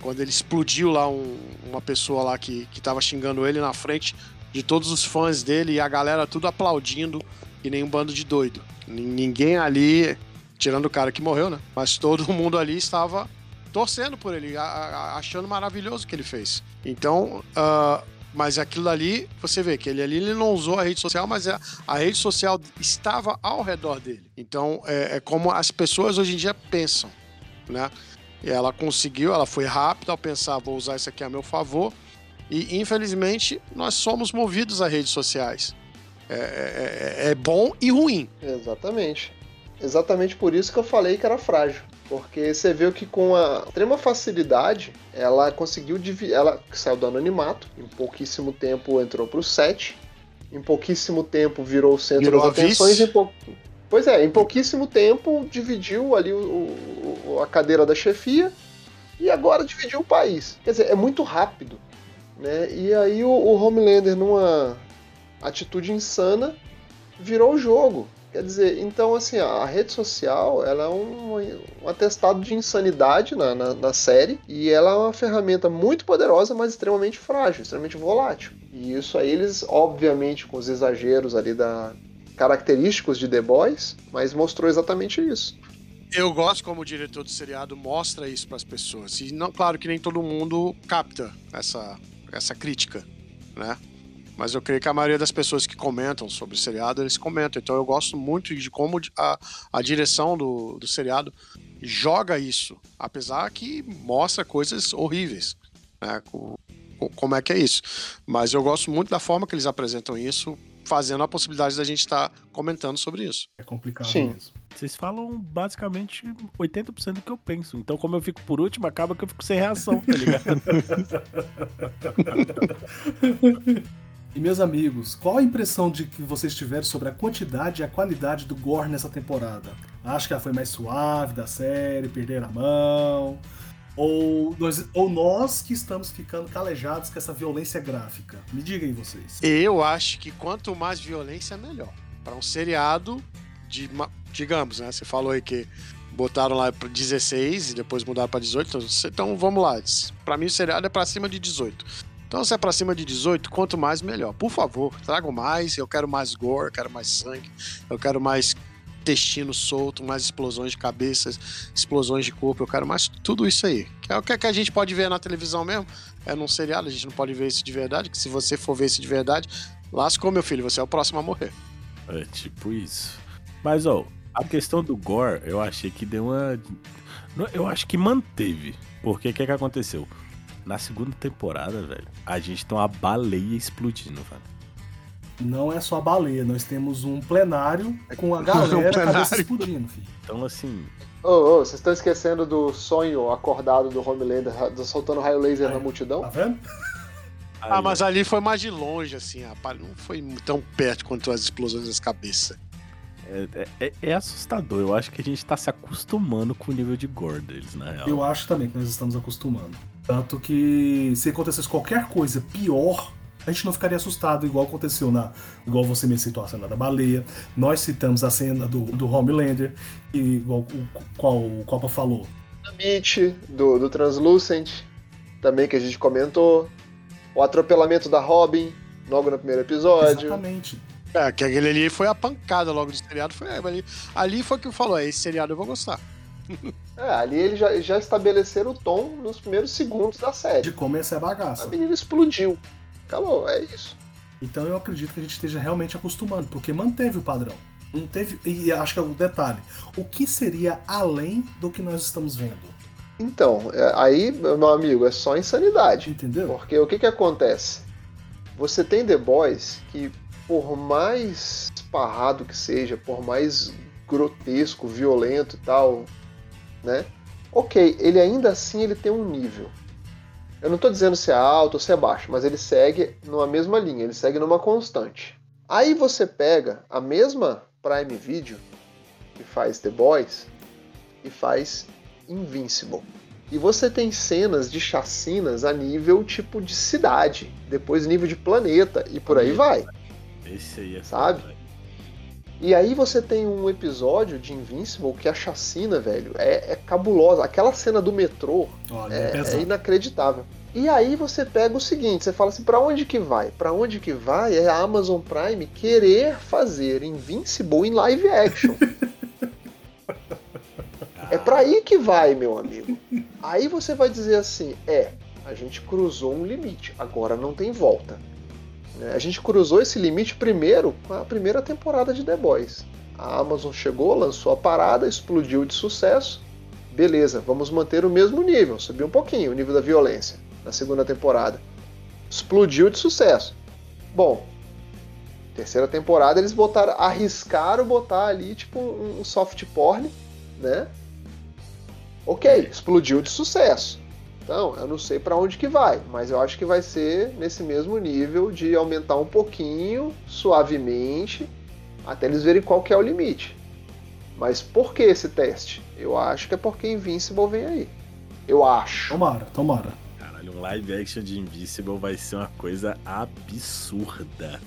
quando ele explodiu lá um- uma pessoa lá que, que xingando ele na frente de todos os fãs dele e a galera tudo aplaudindo e nem um bando de doido. Nin- Ninguém ali, tirando o cara que morreu, né? Mas todo mundo ali estava torcendo por ele, achando maravilhoso o que ele fez. Então, ah, mas aquilo ali, você vê que ele ali ele não usou a rede social, mas a, a rede social estava ao redor dele. Então, é, é como as pessoas hoje em dia pensam, né? E ela conseguiu, ela foi rápida ao pensar, vou usar isso aqui a meu favor. E, infelizmente, nós somos movidos a redes sociais. É, é- é- é bom e ruim.
Exatamente. Exatamente por isso que eu falei que era frágil. Porque você viu que com a extrema facilidade, ela conseguiu dividir. Ela saiu do anonimato, em pouquíssimo tempo entrou pro set, em pouquíssimo tempo virou o centro
Virou
das atenções. Em pou... Pois é, em pouquíssimo tempo dividiu ali o- o- o- a cadeira da chefia e agora dividiu o país. Quer dizer, é muito rápido. Né? E aí o, o Homelander, numa atitude insana virou o jogo. Quer dizer, então assim, a rede social ela é um, um atestado de insanidade na, na, na, série e ela é uma ferramenta muito poderosa, mas extremamente frágil, extremamente volátil. E isso aí eles, obviamente, com os exageros ali da característicos de The Boys, mas mostrou exatamente isso.
Eu gosto como o diretor do seriado mostra isso para as pessoas. E não, claro que nem todo mundo capta essa, essa crítica, né? Mas eu creio que a maioria das pessoas que comentam sobre o seriado, eles comentam. Então eu gosto muito de como a, a direção do, do seriado joga isso. Apesar que mostra coisas horríveis. Né? Como é que é isso. Mas eu gosto muito da forma que eles apresentam isso, fazendo a possibilidade da gente estar tá comentando sobre isso.
É complicado
Sim.
mesmo.
Vocês falam basicamente 80% do que eu penso. Então, como eu fico por último, acaba que eu fico sem reação, tá ligado?
E meus amigos, qual a impressão de que vocês tiveram sobre a quantidade e a qualidade do gore nessa temporada? Acho que ela foi mais suave da série, perderam a mão? Ou nós, ou nós que estamos ficando calejados com essa violência gráfica? Me digam aí vocês.
Eu acho que quanto mais violência, melhor. Para um seriado de, digamos, né? Você falou aí que botaram lá para 16 e depois mudaram para 18. Então vamos lá. Para mim o seriado é para cima de 18. Então, se é pra cima de 18, quanto mais, melhor. Por favor, tragam mais. Eu quero mais gore, eu quero mais sangue, eu quero mais intestino solto, mais explosões de cabeças, explosões de corpo. Eu quero mais tudo isso aí. Que é o que a gente pode ver na televisão mesmo. É num seriado, a gente não pode ver isso de verdade. Que se você for ver isso de verdade, lascou, meu filho, você é o próximo a morrer.
É tipo isso. Mas, ó, a questão do gore, eu achei que deu uma. Eu acho que manteve. Porque o que, que aconteceu? Na segunda temporada, velho, a gente tem uma baleia explodindo, velho.
Não é só a baleia, nós temos um plenário com a galera
Um plenário.
cabeça explodindo, filho.
Então, assim,
Ô, ô, vocês estão esquecendo do sonho acordado do Homelander soltando raio laser na multidão?
Tá vendo?
Ah, mas ali foi mais de longe, assim, rapaz. Não foi tão perto quanto as explosões das cabeças.
É, é- é assustador. Eu acho que a gente tá se acostumando com o nível de gore deles, na real.
Eu acho também que nós estamos acostumando. Tanto que se acontecesse qualquer coisa pior, a gente não ficaria assustado, igual aconteceu na. Igual você me citou a cena da baleia. Nós citamos a cena do, do Homelander, e igual o qual o Copa falou.
Meet, do, do Translucent, também que a gente comentou. O atropelamento da Robin, logo no primeiro episódio.
Exatamente.
É, que aquele ali foi a pancada logo do seriado. Foi é, ali, ali foi que falou: é, esse seriado eu vou gostar.
É, ali eles já, já estabeleceram o tom nos primeiros segundos da
De
série.
como essa é a
A
bagaça.
menina explodiu. Acabou, é isso.
Então eu acredito que a gente esteja realmente acostumando, porque manteve o padrão. Não teve. E acho que é o detalhe. O que seria além do que nós estamos vendo?
Então, é, aí, meu amigo, é só insanidade.
Entendeu?
Porque o que que acontece? Você tem The Boys que, por mais esparrado que seja, por mais grotesco, violento e tal, né? Ok, ele ainda assim ele tem um nível. Eu não tô dizendo se é alto ou se é baixo, mas ele segue numa mesma linha, ele segue numa constante. Aí você pega a mesma Prime Video que faz The Boys e faz Invincible. E você tem cenas de chacinas a nível tipo de cidade, depois nível de planeta e por aí vai.
Esse aí é
Sabe?
foda.
E aí você tem um episódio de Invincible que a chacina, velho, é, é cabulosa. Aquela cena do metrô
Olha, é,
é, é inacreditável. E aí você pega o seguinte, você fala assim, pra onde que vai? Pra onde que vai é a Amazon Prime querer fazer Invincible em live action. é pra aí que vai, meu amigo. Aí você vai dizer assim, é, a gente cruzou um limite, agora não tem volta. Né? A gente cruzou esse limite primeiro com a primeira temporada de The Boys. A Amazon chegou, lançou a parada, explodiu de sucesso. Beleza, vamos manter o mesmo nível, subir um pouquinho o nível da violência na segunda temporada. Explodiu de sucesso. Bom, terceira temporada eles botaram, arriscaram botar ali tipo um soft porn, né? Ok, explodiu de sucesso. Então, eu não sei para onde que vai, mas eu acho que vai ser nesse mesmo nível de aumentar um pouquinho, suavemente, até eles verem qual que é o limite. Mas por que esse teste? Eu acho que é porque Invincible vem aí. Eu acho.
Tomara, tomara.
Caralho, um live action de Invisible vai ser uma coisa absurda.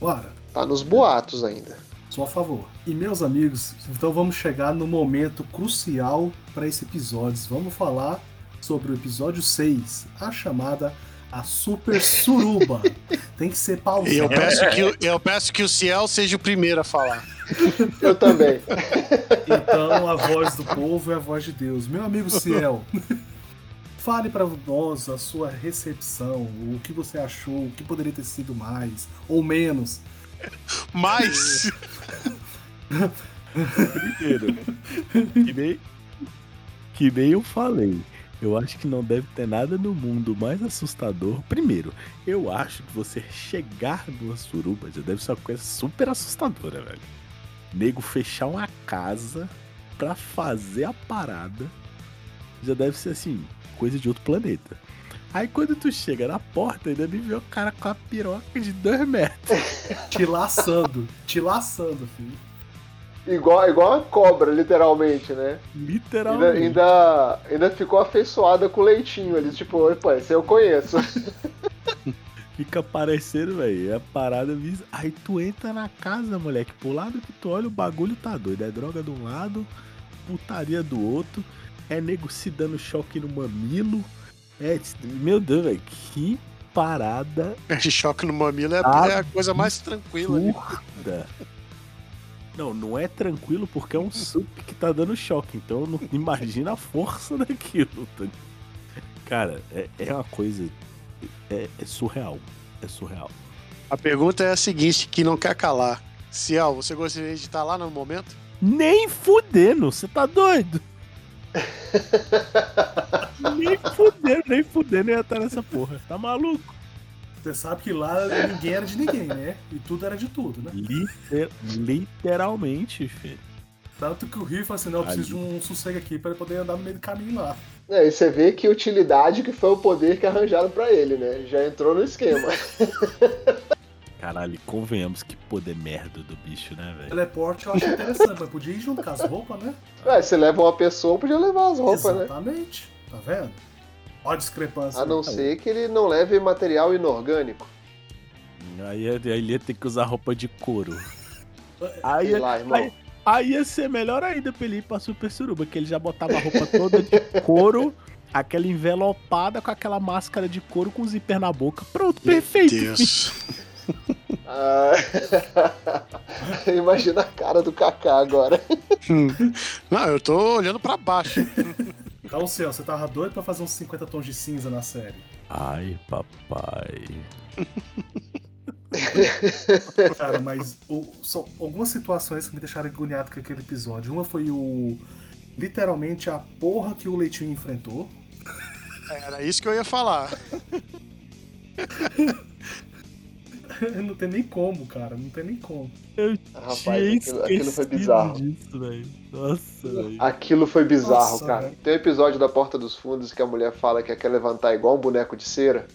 Bora.
Tá nos boatos ainda.
Sou a favor. E meus amigos, então vamos chegar no momento crucial para esse episódio. Vamos falar sobre o episódio 6, a chamada A Super Suruba. Tem que ser pausado.
Eu peço, que, o- eu peço que o Ciel seja o primeiro a falar.
Eu também.
Então a voz do povo é a voz de Deus. Meu amigo Ciel, fale para nós a sua recepção, o que você achou, o que poderia ter sido mais ou menos.
Mas,
Primeiro, que nem, que nem eu falei. Eu acho que não deve ter nada no mundo mais assustador. Primeiro, eu acho que você chegar numa suruba já deve ser uma coisa super assustadora, velho. Nego fechar uma casa pra fazer a parada já deve ser assim, coisa de outro planeta. Aí quando tu chega na porta, ainda nem vê o cara com a piroca de dois metros.
Te laçando, te laçando, filho.
Igual, igual a cobra, literalmente, né? Ainda,
Literalmente.
ainda, ainda ficou afeiçoada com o leitinho ali, tipo, opa, esse eu conheço.
Fica parecendo, velho. É a parada visa. Aí tu entra na casa, moleque. Pro lado que tu olha, o bagulho tá doido. É droga de um lado, putaria do outro. É nego se dando choque no mamilo. É, meu Deus, velho. Que parada
choque no mamilo é, é a coisa mais tranquila.
absurda. Não, não é tranquilo porque é um sup que tá dando choque. Então não imagina a força daquilo. tá? Cara, é, é uma coisa. É, é surreal. É surreal.
A pergunta é a seguinte, que não quer calar. Ciel, você gostaria de estar lá no momento?
Nem fudendo, você tá doido? nem fudendo, nem fudendo eu ia estar nessa porra. Tá maluco?
Você sabe que lá ninguém era de ninguém, né? E tudo era de tudo, né?
Liter- literalmente, filho.
Tanto que o Rio falou assim: não, eu preciso de um sossego aqui pra ele poder andar no meio do caminho lá.
É, e você vê que utilidade que foi o poder que arranjaram pra ele, né? Já entrou no esquema.
Caralho, convenhamos que poder merda do bicho, né, velho?
Teleporte eu acho interessante, mas podia ir junto com as roupas, né?
Ué, você leva uma pessoa, podia levar as roupas, né?
Exatamente. Tá vendo? Olha a discrepância.
A não ser que ele não leve material inorgânico.
Aí, aí ele ia ter que usar roupa de couro. Aí,
Sei lá, irmão.
aí, aí ia ser melhor ainda pra ele ir pra Super Suruba, que ele já botava a roupa toda de couro, aquela envelopada com aquela máscara de couro com zíper na boca. Pronto, perfeito.
Deus.
Ah, Imagina a cara do Kaká agora.
Não, eu tô olhando pra baixo.
Então, Céu, você tava doido pra fazer uns 50 tons de cinza na série.
Ai, papai.
Cara, mas o- são algumas situações que me deixaram agoniado com aquele episódio. Uma foi o. Literalmente a porra que o Leitinho enfrentou.
Era isso que eu ia falar.
não tem nem como, cara. Não tem nem como.
Eu
Rapaz,
tinha
aquilo- aquilo foi bizarro.
disso, velho. Nossa, velho.
Aquilo foi bizarro,
Nossa,
cara.
velho.
Tem um episódio da Porta dos Fundos que a mulher fala que quer levantar igual um boneco de cera.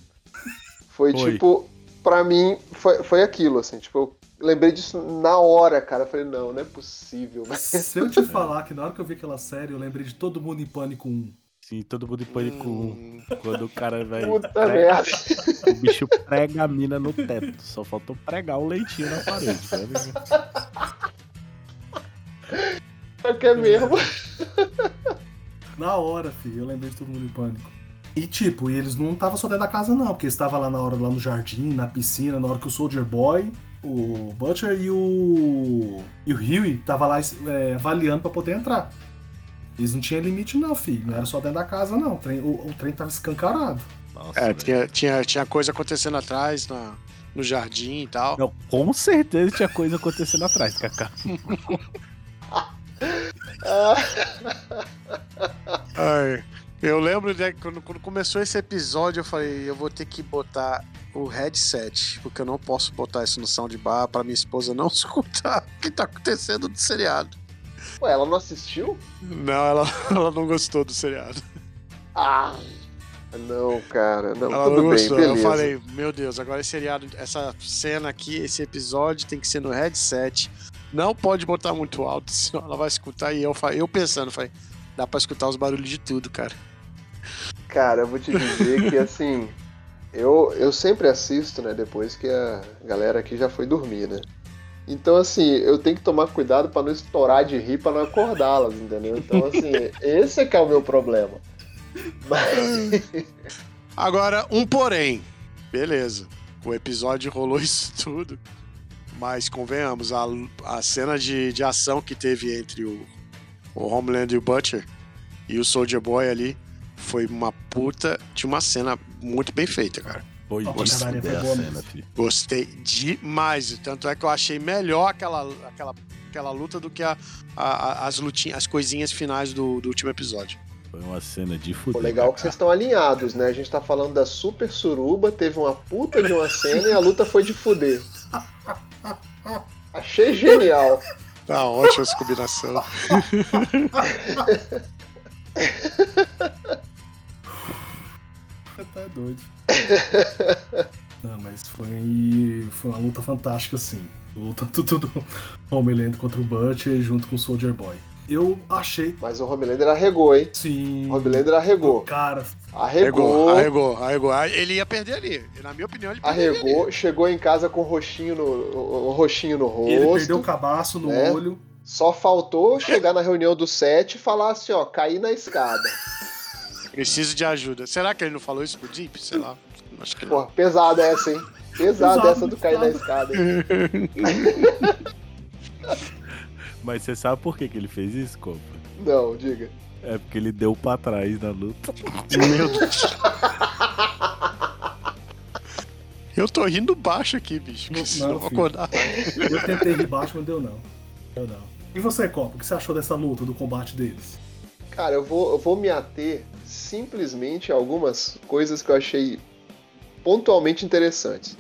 Foi,
Foi.
tipo, pra mim, foi, foi aquilo, assim. Tipo, eu lembrei disso na hora, cara. Eu falei, não, não é possível. velho.
Se eu te falar que na hora que eu vi aquela série, eu lembrei de todo mundo em pânico 1.
Sim, todo mundo em pânico
Hum,
quando o cara, velho.
Puta
prega-
merda.
O bicho prega a mina no teto. Só faltou pregar o leitinho na parede.
É que é mesmo.
Na hora, filho, eu lembrei de todo mundo em pânico. E tipo, e eles não estavam só dentro da casa, não, porque eles estavam lá na hora, lá no jardim, na piscina, na hora que o Soldier Boy, o Butcher e o. E o Huey tava lá é, avaliando pra poder entrar. Eles não tinham limite, não, filho. Não era só dentro da casa, não. O trem, o, o trem tava escancarado.
Nossa,
É, tinha, tinha, tinha coisa acontecendo atrás na, no jardim e tal.
Não, com certeza tinha coisa acontecendo atrás, Kaká.
Ai, eu lembro de quando, quando começou esse episódio, eu falei, eu vou ter que botar o headset, porque eu não posso botar isso no soundbar pra minha esposa não escutar o que tá acontecendo do seriado.
Ué, ela não assistiu?
Não, ela, ela não gostou do seriado.
Ah! Não, cara. Não,
ela
tudo
não
bem,
gostou.
beleza.
Eu falei, meu Deus, agora esse seriado, essa cena aqui, esse episódio tem que ser no headset. Não pode botar muito alto, senão ela vai escutar. E eu, eu pensando, falei, dá pra escutar os barulhos de tudo, cara.
Cara, eu vou te dizer que assim. eu, eu sempre assisto, né? Depois que a galera aqui já foi dormir, né? Então, assim, eu tenho que tomar cuidado pra não estourar de rir, pra não acordá-las, entendeu? Então, assim, esse é que é o meu problema. Mas,
Agora, um porém. Beleza. O episódio rolou isso tudo. Mas convenhamos, a, a cena de, de ação que teve entre o, o Homeland e o Butcher e o Soldier Boy ali foi uma puta de uma cena muito bem feita, cara.
Foi
caralho, foi boa
cena, filho.
Gostei demais. Tanto é que eu achei melhor aquela, aquela, aquela luta do que a, a- as, lutinhas, as coisinhas finais do, do último episódio.
Foi uma cena de fuder.
legal que vocês estão alinhados, né? A gente tá falando da Super Suruba, teve uma puta de uma cena e a luta foi de fuder. Achei genial.
Tá ótima essa combinação.
Você tá doido. Não, mas foi, foi uma luta fantástica, sim. Luta tudo do Homelander contra o Butcher junto com o Soldier Boy. Eu achei,
Mas o Homelander arregou, hein?
sim.
O Homelander arregou.
Cara,
Arregou.
arregou, arregou. Ah, Ele ia perder ali. Na minha opinião, ele perderia ali.
Arregou, chegou em casa com um roxinho no, um roxinho no rosto.
ele perdeu o cabaço no
né?
olho.
Só faltou chegar na reunião do set e falar assim, ó, cair na escada.
Preciso de ajuda. Será que ele não falou isso pro Deep? Sei lá. Acho que não.
Porra, pesada essa, hein? Pesada
Pesado,
essa do cair na
pesado.
escada.
Mas você sabe por que, que ele fez isso, Copa?
Não, diga.
É porque ele deu pra trás na luta.
Meu Deus. Eu tô rindo baixo aqui, bicho.
Não,
Não,
não,
vou acordar.
Eu tentei rir baixo, mas deu não. Deu não. E você, Copa, o que você achou dessa luta, do combate deles?
Cara, eu vou, eu vou me ater simplesmente a algumas coisas que eu achei pontualmente interessantes.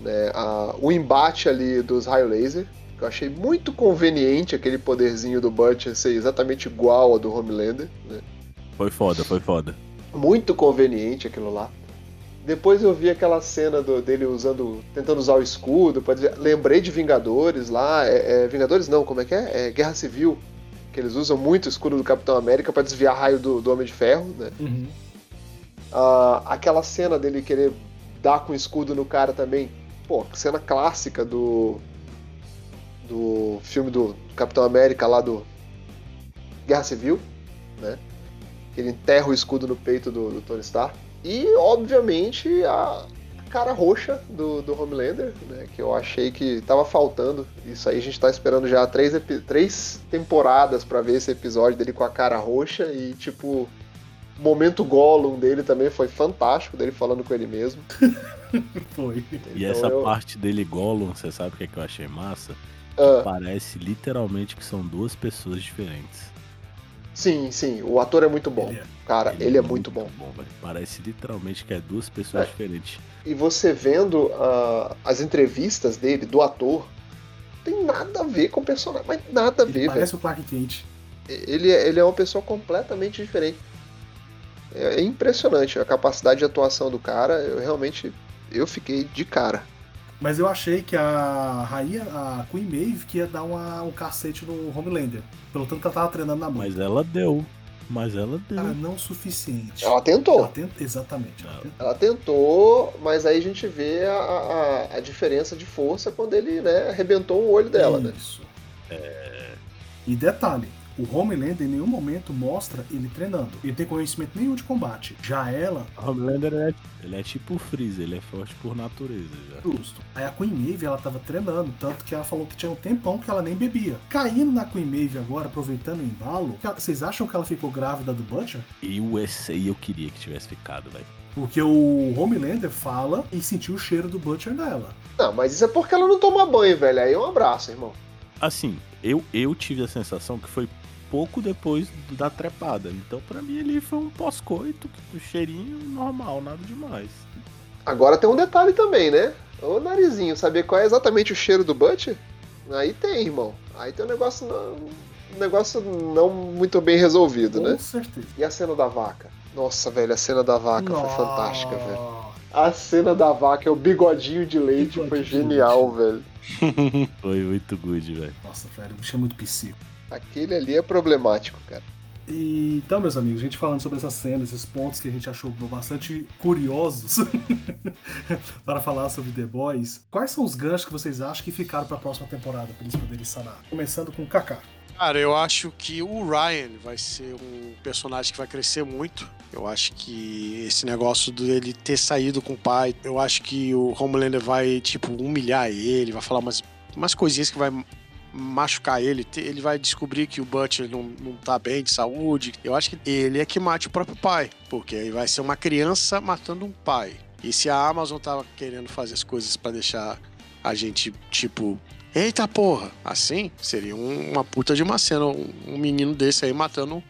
Né? A- o embate ali dos raio laser, que eu achei muito conveniente aquele poderzinho do Butcher ser exatamente igual ao do Homelander. Né?
Foi foda, foi foda.
Muito conveniente aquilo lá. Depois eu vi aquela cena do- dele usando, tentando usar o escudo. dizer- lembrei de Vingadores lá. é- é, Vingadores não, como é que é? É Guerra Civil. Que eles usam muito o escudo do Capitão América pra desviar raio do, do Homem de Ferro, né?
Uhum.
Ah, aquela cena dele querer dar com o escudo no cara também. Pô, cena clássica do. Do filme do Capitão América lá do. Guerra Civil, né? Ele enterra o escudo no peito do, do Tony Stark. E, obviamente, a cara roxa do, do Homelander, né? Que eu achei que tava faltando. Isso aí a gente tá esperando já três, três temporadas pra ver esse episódio dele com a cara roxa e, tipo, o momento Gollum dele também foi fantástico, dele falando com ele mesmo.
Foi.
E
Então
essa
eu-
parte dele Gollum, você sabe o que, é que eu achei massa?
Ah,
Parece literalmente que são duas pessoas diferentes.
Sim, sim, o ator é muito bom.
Ele é.
Cara, ele, é muito bom.
velho. Parece literalmente que é duas pessoas
É.
diferentes.
E você vendo ah, as entrevistas dele, do ator, tem nada a ver com o personagem, mas nada a
Ele
ver, velho.
parece o Clark Kent.
Ele, é- ele é uma pessoa completamente diferente. É, é impressionante a capacidade de atuação do cara. Eu realmente eu fiquei de cara.
Mas eu achei que a rainha, a Queen Maeve, que ia dar uma- um cacete no Homelander. Pelo tanto que ela tava treinando na luta.
Mas ela deu. Mas ela deu.
Ah, não o suficiente.
Ela tentou.
Ela tenta- Exatamente. ela
Ela tentou, mas aí a gente vê a, a, a diferença de força quando ele né, arrebentou o olho dela, né?
Isso. E detalhe, o Homelander em nenhum momento mostra ele treinando. Ele tem conhecimento nenhum de combate. Já ela,
O Homelander é, ele é tipo o Freezer, ele é forte por natureza já.
justo. Aí a Queen Maeve, ela tava treinando, tanto que ela falou que tinha um tempão que ela nem bebia. Caindo na Queen Maeve agora, aproveitando o embalo, que ela- vocês acham que ela ficou grávida do Butcher?
E o esse aí eu queria que tivesse ficado, velho.
Porque o Homelander fala e sentiu o cheiro do Butcher nela.
Não, mas isso é porque ela não toma banho, velho. Aí um abraço, irmão.
Assim, eu, eu tive a sensação que foi pouco depois da trepada. Então, pra mim, ali foi um pós-coito, o cheirinho normal, nada demais.
Agora tem um detalhe também, né? Ô narizinho, saber qual é exatamente o cheiro do Butcher? Aí tem, irmão. Aí tem um negócio não, um negócio não muito bem resolvido,
Com
né?
certeza.
E a cena da vaca? Nossa, velho, a cena da vaca foi fantástica, velho.
Nossa.
A cena da vaca, é o bigodinho de leite,
Bigodinho
foi genial, velho.
Foi muito good, velho.
Nossa, velho, o bicho é muito psico.
Aquele ali é problemático, cara.
E, então, meus amigos, a gente falando sobre essas cenas, esses pontos que a gente achou bastante curiosos para falar sobre The Boys, quais são os ganchos que vocês acham que ficaram para a próxima temporada para eles poderem sanar? Começando com o Kaká.
Cara, eu acho que o Ryan vai ser um personagem que vai crescer muito. Eu acho que esse negócio dele ter saído com o pai, eu acho que o Homelander vai, tipo, humilhar ele, vai falar umas, umas coisinhas que vai machucar ele. Ele vai descobrir que o Butcher não, não tá bem de saúde. Eu acho que ele é que mate o próprio pai, porque aí vai ser uma criança matando um pai. E se a Amazon tava querendo fazer as coisas para deixar a gente, tipo, Eita porra! Assim seria um- uma puta de uma cena, um, um menino desse aí matando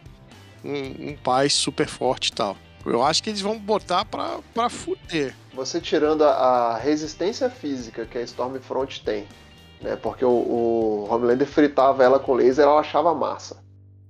um, um pai super forte e tal. Eu acho que eles vão botar pra, pra fuder.
Você tirando a, a resistência física que a Stormfront tem, né? Porque o, o Homelander fritava ela com laser, ela achava massa.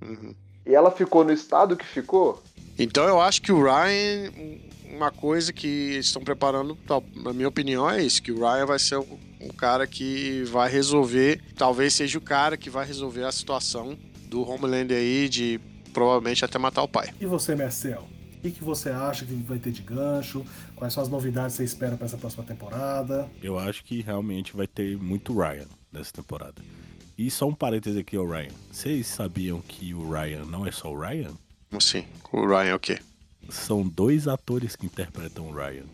Uhum.
E ela ficou no estado que ficou,
Então eu acho que o Ryan, um- uma coisa que eles estão preparando, na minha opinião, é isso: que o Ryan vai ser o, o cara que vai resolver, talvez seja o cara que vai resolver a situação do Homelander aí de provavelmente até matar o pai.
E você, Marcel? O que, que você acha que vai ter de gancho? Quais são as novidades que você espera para essa próxima temporada?
Eu acho que realmente vai ter muito Ryan nessa temporada. E só um parêntese aqui, o Ryan. Vocês sabiam que o Ryan não é só o Ryan?
Assim? O Ryan é o quê?
São dois atores que interpretam o Ryan.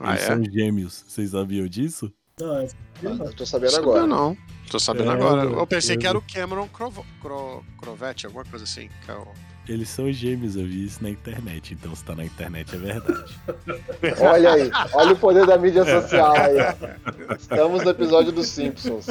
Ah,
Eles
é?
são gêmeos. Vocês sabiam disso?
Não, é-
eu tô sabendo
Sabia
agora.
não. Tô sabendo
É,
agora.
eu-
Eu pensei que era o Cameron Crovo- Cro- Crovetti, alguma coisa assim. que é o-
Eles são gêmeos, eu vi isso na internet. Então se tá na internet é verdade.
Olha aí, olha o poder da mídia social aí. Estamos no episódio dos Simpsons.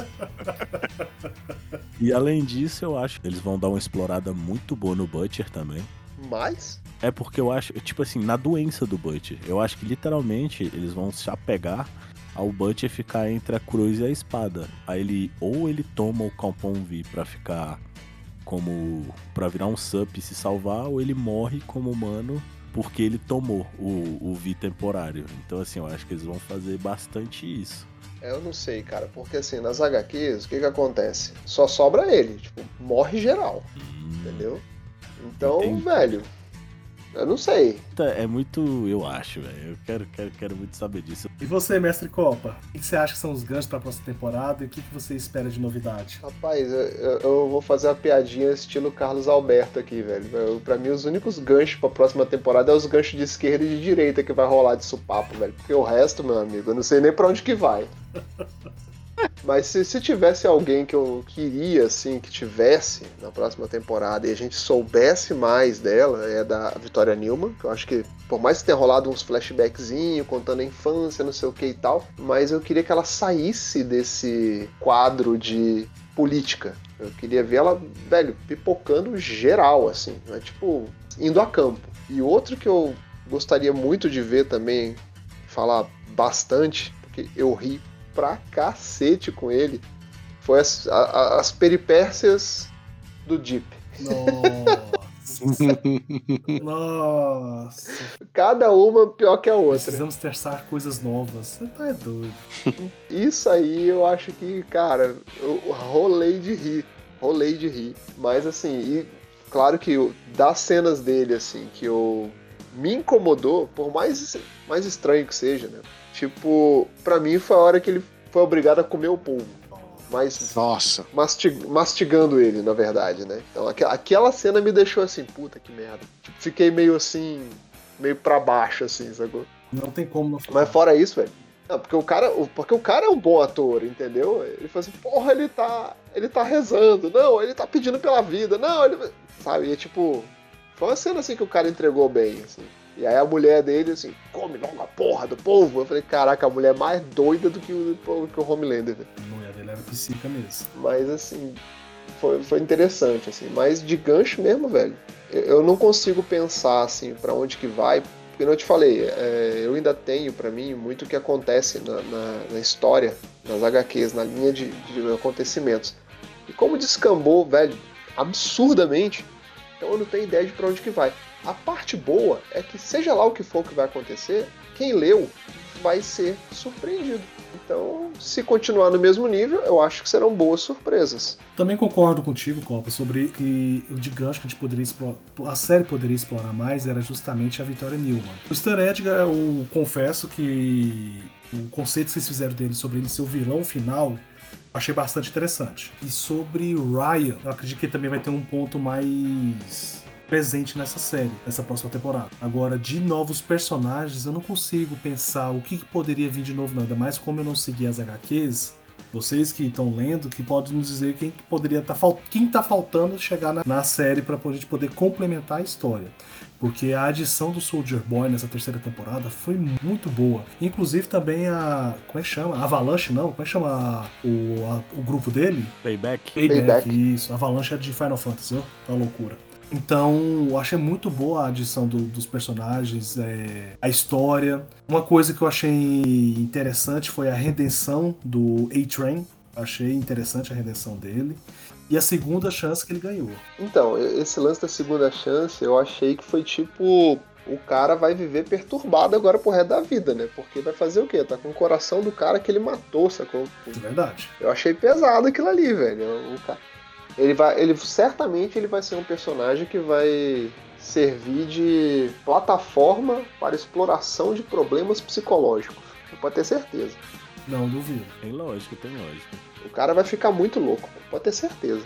E além disso, eu acho que eles vão dar uma explorada muito boa no Butcher também.
Mas,
É porque eu acho, tipo assim, na doença do Butcher. Eu acho que literalmente eles vão se apegar ao Butcher ficar entre a cruz e a espada. Aí ele, ou ele toma o Compound V pra ficar como. pra virar um sup e se salvar, ou ele morre como humano porque ele tomou o, o V temporário. Então, assim, eu acho que eles vão fazer bastante isso.
eu não sei, cara, porque assim, nas HQs, o que que acontece? Só sobra ele, tipo, morre geral,
Hum,
entendeu? Então,
Entendi.
velho, eu não sei.
tá, É muito. Eu acho, velho. Eu quero, quero, quero muito saber disso.
E você, mestre Copa? O que você acha que são os ganchos para a próxima temporada e o que, você espera de novidade?
Rapaz, eu, eu- vou fazer uma piadinha estilo Carlos Alberto aqui, velho. Pra mim, os únicos ganchos pra próxima temporada é os ganchos de esquerda e de direita que vai rolar de supapo, velho. Porque o resto, meu amigo, eu não sei nem pra onde que vai. Mas se, se tivesse alguém que eu queria, assim, que tivesse na próxima temporada e a gente soubesse mais dela, é da Vitória Newman, que eu acho que, por mais que tenha rolado uns flashbackzinhos, contando a infância, não sei o que e tal, mas eu queria que ela saísse desse quadro de política. Eu queria ver ela, velho, pipocando geral, assim, né? tipo, indo a campo. E outro que eu gostaria muito de ver também, falar bastante, porque eu ri pra cacete com ele, foi as, a- as peripécias do Deep.
Nossa. Nossa.
Cada uma pior que a outra.
Precisamos testar coisas novas. Você tá é doido.
Isso aí eu acho que, cara, eu rolei de rir. Rolei de rir. Mas assim, e claro que das cenas dele, assim, que eu me incomodou, por mais, mais estranho que seja, né? Tipo, pra mim foi a hora que ele foi obrigado a comer o polvo. Mas
Nossa.
masti- mastigando ele, na verdade, né? Então aqu- aquela cena me deixou assim, puta que merda. Tipo, fiquei meio assim, meio pra baixo, assim, sacou?
Não tem como não falar.
Mas fora isso, velho. Não, porque o cara, o- porque o cara é um bom ator, entendeu? Ele fala assim, porra, ele tá, ele tá rezando, não, ele tá pedindo pela vida, não, ele, sabe? E é tipo, foi uma cena assim que o cara entregou bem, assim. E aí a mulher dele assim, come logo a porra do povo. Eu falei, caraca, a mulher é mais doida do que o, que o Homelander. velho.
A mulher dele era psica mesmo.
Mas assim, foi, foi interessante, assim. Mas de gancho mesmo, velho. Eu, eu não consigo pensar assim para onde que vai. Porque não te falei, é, eu ainda tenho pra mim muito o que acontece na, na- na história, nas HQs, na linha de, de acontecimentos. E como descambou, velho, absurdamente, então eu não tenho ideia de pra onde que vai. A parte boa é que seja lá o que for que vai acontecer, quem leu vai ser surpreendido. Então, se continuar no mesmo nível, eu acho que serão boas surpresas.
Também concordo contigo, Copa, sobre que o de gancho que a gente poderia explorar, a série poderia explorar mais era justamente a Vitória Newman. O Stan Edgar, eu confesso que o conceito que vocês fizeram dele sobre ele ser o vilão final, achei bastante interessante. E sobre Ryan, eu acredito que ele também vai ter um ponto mais presente nessa série, nessa próxima temporada. Agora, de novos personagens, eu não consigo pensar o que, que poderia vir de novo, não. ainda mais como eu não segui as HQs. Vocês que estão lendo, que podem nos dizer quem que poderia estar tá, quem tá faltando chegar na, na série para a gente poder complementar a história. Porque a adição do Soldier Boy nessa terceira temporada foi muito boa. Inclusive também a. Como é que chama? Avalanche, não? Como é que chama o, a, o grupo dele?
Payback.
Payback.
Payback.
Isso. Avalanche é de Final Fantasy, ó. Tá uma loucura. Então, eu achei muito boa a adição do- dos personagens, é, a história. Uma coisa que eu achei interessante foi a redenção do A-Train. Achei interessante a redenção dele. E a segunda chance que ele ganhou.
Então, esse lance da segunda chance, eu achei que foi tipo. O cara vai viver perturbado agora pro resto da vida, né? Porque vai fazer o quê? Tá com o coração do cara que ele matou, sacou?
De verdade.
Eu achei pesado aquilo ali, velho. O cara... Ele vai. Ele certamente ele vai ser um personagem que vai servir de plataforma para exploração de problemas psicológicos. Pode ter certeza.
Não, duvido.
Tem lógica, tem lógica.
O cara vai ficar muito louco, pode ter certeza.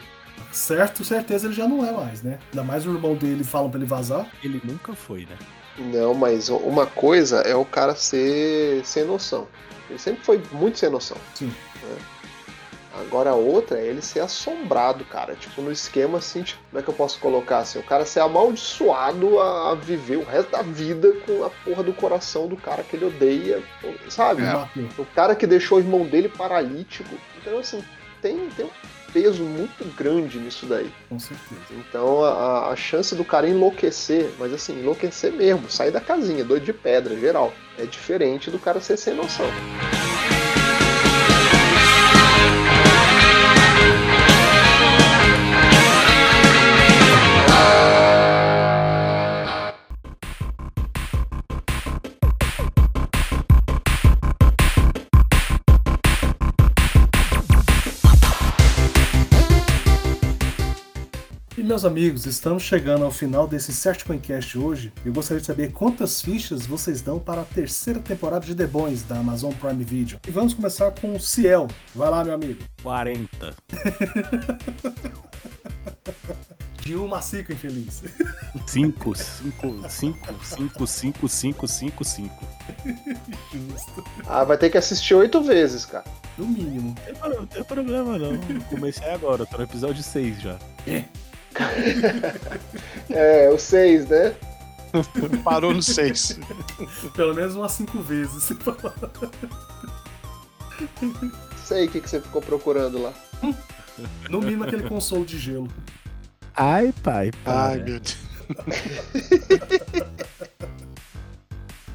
Certo, certeza ele já não é mais, né? Ainda mais o irmão dele falam pra ele vazar.
Ele nunca foi, né?
Não, mas uma coisa é o cara ser sem noção. Ele sempre foi muito sem noção.
Sim.
né? Agora a outra é ele ser assombrado, cara. Tipo, no esquema assim, tipo, como é que eu posso colocar assim? O cara ser amaldiçoado a, viver o resto da vida com a porra do coração do cara que ele odeia, sabe?
Matou.
O cara que deixou o irmão dele paralítico. Então, assim, tem, tem um peso muito grande nisso daí.
Com certeza.
Então a, a chance do cara enlouquecer, mas assim, enlouquecer mesmo, sair da casinha, doido de pedra, geral, é diferente do cara ser sem noção.
E meus amigos, estamos chegando ao final desse Search Coincast hoje. Eu gostaria de saber quantas fichas vocês dão para a terceira temporada de The Boys da Amazon Prime Video. E vamos começar com o Ciel. Vai lá, meu amigo.
40.
De um macico infeliz.
5, 5, 5, 5, 5, 5, 5, 5.
Justo.
Ah, vai ter que assistir oito vezes, cara.
No mínimo.
Não tem problema não. Comecei agora, tô no episódio 6 já.
É, o seis, né?
Parou no 6.
Pelo menos umas cinco vezes.
Sei o que, que você ficou procurando lá.
No mínimo aquele consolo de gelo.
Ai, pai,
Ai, meu Deus.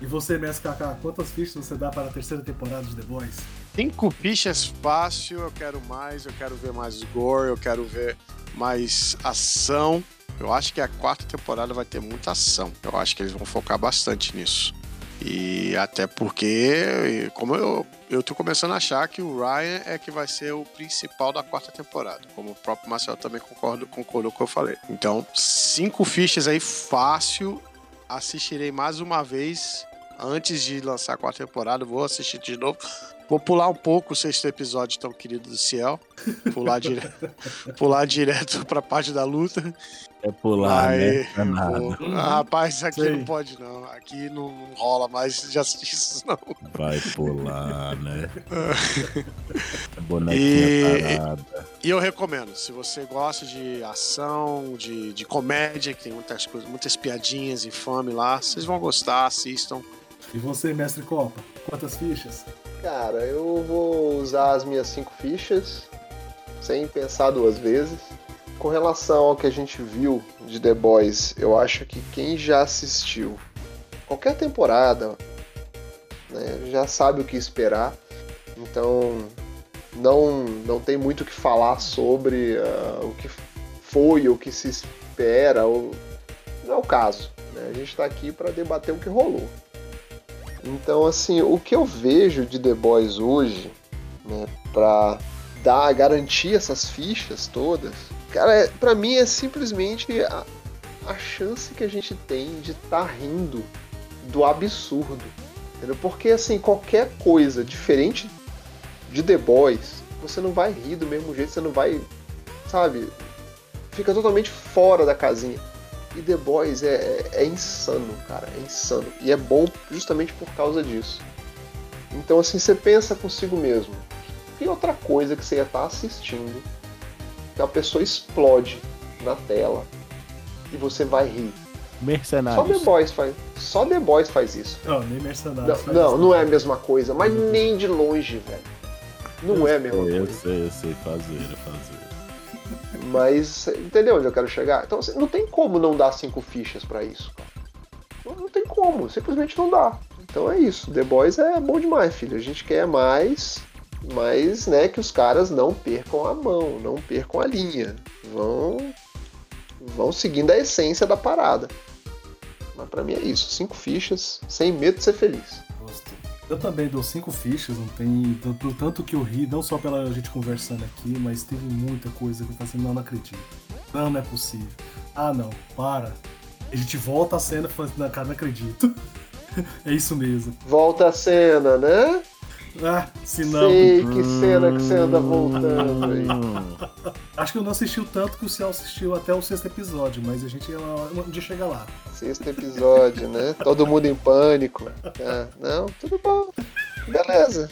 E você, Kaká, quantas fichas você dá para a terceira temporada de The Boys?
Cinco fichas fácil, eu quero mais, eu quero ver mais gore, eu quero ver mais ação. Eu acho que a quarta temporada vai ter muita ação. Eu acho que eles vão focar bastante nisso. E até porque, como eu, eu tô começando a achar que o Ryan é que vai ser o principal da quarta temporada. Como o próprio Marcel também concordo, concordou com o que eu falei. Então, cinco fichas aí fácil. Assistirei mais uma vez antes de lançar a quarta temporada. Vou assistir de novo. Vou pular um pouco o sexto episódio tão querido do Ciel. Pular, dire... pular direto pra parte da luta.
É pular,
Aí,
né? Não é nada.
vou- Ah, rapaz, aqui
Sei.
não pode não. Aqui não rola mais de assistir isso, não.
Vai pular, né? Bonequinha
E-
parada.
E eu recomendo, se você gosta de ação, de, de comédia, que tem muitas coisas, muitas piadinhas infame lá, vocês vão gostar, assistam.
E você, Mestre Copa, quantas fichas?
Cara, eu vou usar as minhas cinco fichas sem pensar duas vezes. Com relação ao que a gente viu de The Boys, eu acho que quem já assistiu qualquer temporada né, já sabe o que esperar. Então não, não tem muito o que falar sobre ah, o que foi, o que se espera. Ou... Não é o caso. né? A gente está aqui para debater o que rolou. Então, assim, o que eu vejo de The Boys hoje, né, pra dar, garantir essas fichas todas, cara, é, pra mim é simplesmente a, a chance que a gente tem de estar tá rindo do absurdo. Entendeu? Porque, assim, qualquer coisa diferente de The Boys, você não vai rir do mesmo jeito, você não vai, sabe, fica totalmente fora da casinha. E The Boys é, é, é, insano, cara, é insano. E é bom justamente por causa disso. Então, assim, você pensa consigo mesmo: que outra coisa que você ia estar assistindo que a pessoa explode na tela e você vai rir?
Mercenários.
Só The Boys faz, só The Boys faz isso.
Não, nem Mercenários.
Não, não, não, é a mesma coisa, mas nem de longe, velho. Não
eu
é a mesma
sei,
coisa.
Eu sei, eu sei fazer, fazer.
Mas entendeu onde eu quero chegar? Então assim, não tem como não dar cinco fichas para isso, cara. Não, tem como, simplesmente não dá. Então é isso. The Boys é bom demais, filho. A gente quer mais, mas né, que os caras não percam a mão, não percam a linha. Vão, vão seguindo a essência da parada. Mas para mim é isso. Cinco fichas, sem medo de ser feliz.
Eu também dou cinco fichas, não tem. Tanto, tanto que eu ri, não só pela gente conversando aqui, mas teve muita coisa que eu falei assim, não, não acredito. Não, não é possível. Ah não, para. A gente volta a cena e fala assim, cara, não acredito. é isso mesmo.
Volta a cena, né?
Ah, se não.
Sei que cena que você anda voltando aí.
Acho que eu não assisti o tanto que o Ciel assistiu até o sexto episódio, mas a gente um dia chega lá.
Sexto episódio, né? Todo mundo em pânico. Ah, não, tudo bom. Beleza.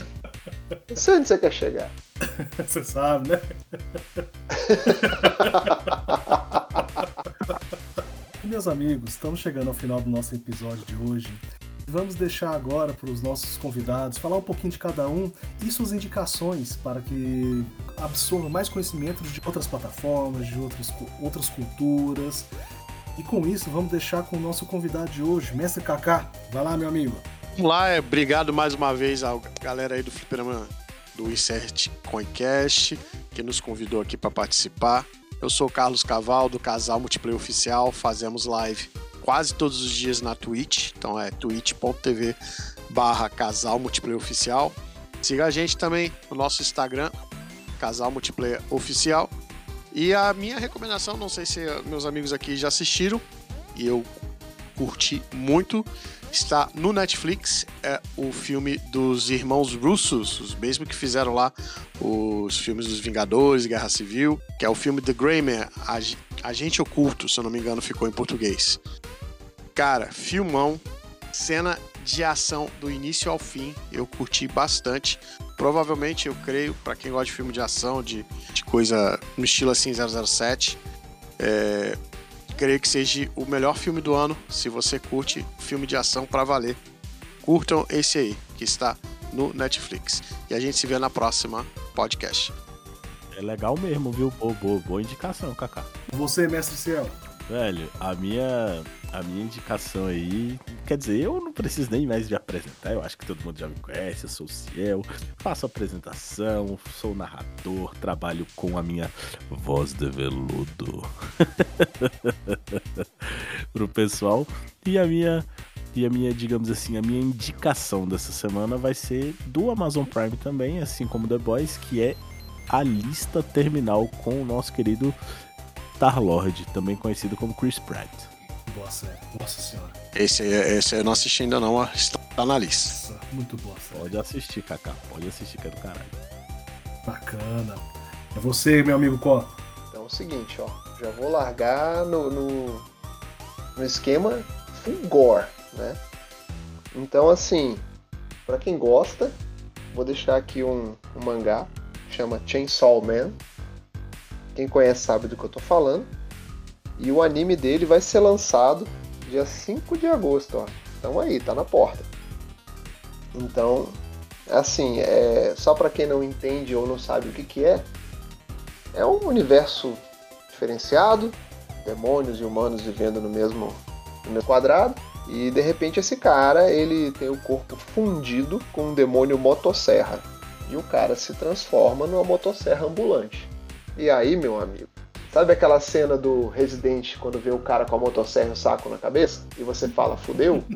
Não sei onde você quer chegar.
Você sabe, né? Meus amigos, estamos chegando ao final do nosso episódio de hoje. Vamos deixar agora para os nossos convidados falar um pouquinho de cada um e suas indicações para que absorvam mais conhecimento de outras plataformas, de outras, outras culturas. E com isso, vamos deixar com o nosso convidado de hoje, Mestre Kaká. Vai lá, meu amigo.
Vamos lá, é, obrigado mais uma vez à galera aí do Fliperama do Insert Coincast, que nos convidou aqui para participar. Eu sou Carlos Caval, do Casal Multiplayer Oficial, fazemos live quase todos os dias na Twitch, então é twitch.tv barra Casal Multiplayer Oficial. Siga a gente também no nosso Instagram, Casal Multiplayer Oficial. E a minha recomendação, não sei se meus amigos aqui já assistiram, e eu curti muito, está no Netflix, é o filme dos irmãos russos, os mesmos que fizeram lá os filmes dos Vingadores, Guerra Civil, que é o filme The Grey Man, Agente Oculto, se eu não me engano, ficou em português. Cara, filmão, cena de ação do início ao fim, eu curti bastante. Provavelmente, eu creio, para quem gosta de filme de ação, de, de coisa no estilo assim 007, é, creio que seja o melhor filme do ano, se você curte filme de ação para valer. Curtam esse aí, que está no Netflix. E a gente se vê na próxima podcast.
É legal mesmo, viu? Boa, boa, boa indicação, Kaká.
Você, mestre Ciel.
Velho, a minha a minha indicação aí, quer dizer, eu não preciso nem mais de apresentar, eu acho que todo mundo já me conhece, eu sou o Ciel, faço apresentação, sou narrador, trabalho com a minha voz de veludo pro pessoal. E a minha e a minha, digamos assim, a minha indicação dessa semana vai ser do Amazon Prime também, assim como The Boys, que é a lista terminal com o nosso querido Star-Lord, também conhecido como Chris Pratt.
Boa série, nossa senhora.
Esse, esse eu não assisti ainda não, está na lista.
Nossa, muito boa série.
Pode assistir, Kaká, pode assistir que é do caralho.
Bacana. É você, meu amigo Có.
Então é o seguinte, ó, já vou largar no, no, no esquema full gore, né? Então assim, para quem gosta, vou deixar aqui um, um mangá, chama Chainsaw Man, quem conhece sabe do que eu tô falando. E o anime dele vai ser lançado dia 5 de agosto, ó. Então aí, tá na porta. Então, assim, é só para quem não entende ou não sabe o que que é, é um universo diferenciado, demônios e humanos vivendo no mesmo, no mesmo quadrado. E de repente esse cara, ele tem o corpo fundido com um demônio motosserra. E o cara se transforma numa motosserra ambulante. E aí, meu amigo, sabe aquela cena do Resident quando vê o cara com a motosserra e o saco na cabeça? E você fala, fudeu?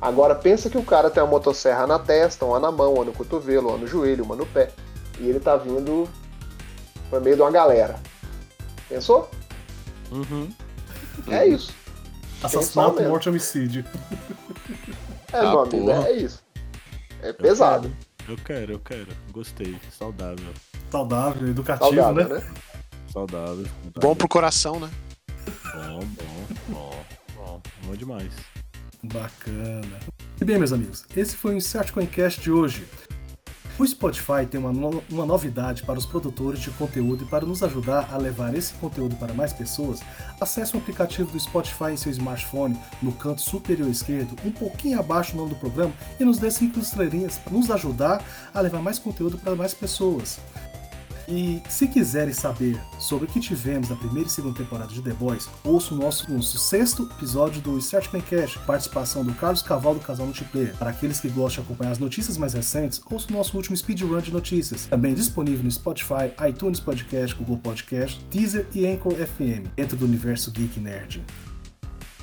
Agora pensa que o cara tem uma motosserra na testa, uma na mão, uma no cotovelo, uma no joelho, uma no pé. E ele tá vindo por meio de uma galera. Pensou?
Uhum.
É isso.
Assassinato, morte, homicídio.
É,
Ah,
meu amigo, é isso. É pesado.
Eu quero, eu quero. Gostei. Saudável.
Saudável, educativo,
Saudável,
né?
né?
Saudável.
Bom pro coração, né?
Bom, bom, bom, bom. Bom demais.
Bacana. E bem, meus amigos, esse foi o Insert Coincast de hoje. O Spotify tem uma, no- uma novidade para os produtores de conteúdo e para nos ajudar a levar esse conteúdo para mais pessoas, acesse o aplicativo do Spotify em seu smartphone no canto superior esquerdo, um pouquinho abaixo do nome do programa, e nos dê 5 estrelinhas para nos ajudar a levar mais conteúdo para mais pessoas. E se quiserem saber sobre o que tivemos na primeira e segunda temporada de The Boys, ouça o nosso, nosso sexto episódio do Start Cash, participação do Carlos Caval do Casal Multiplayer. Para aqueles que gostam de acompanhar as notícias mais recentes, ouça o nosso último speedrun de notícias, também disponível no Spotify, iTunes Podcast, Google Podcast, Deezer e Anchor FM, dentro do universo Geek Nerd.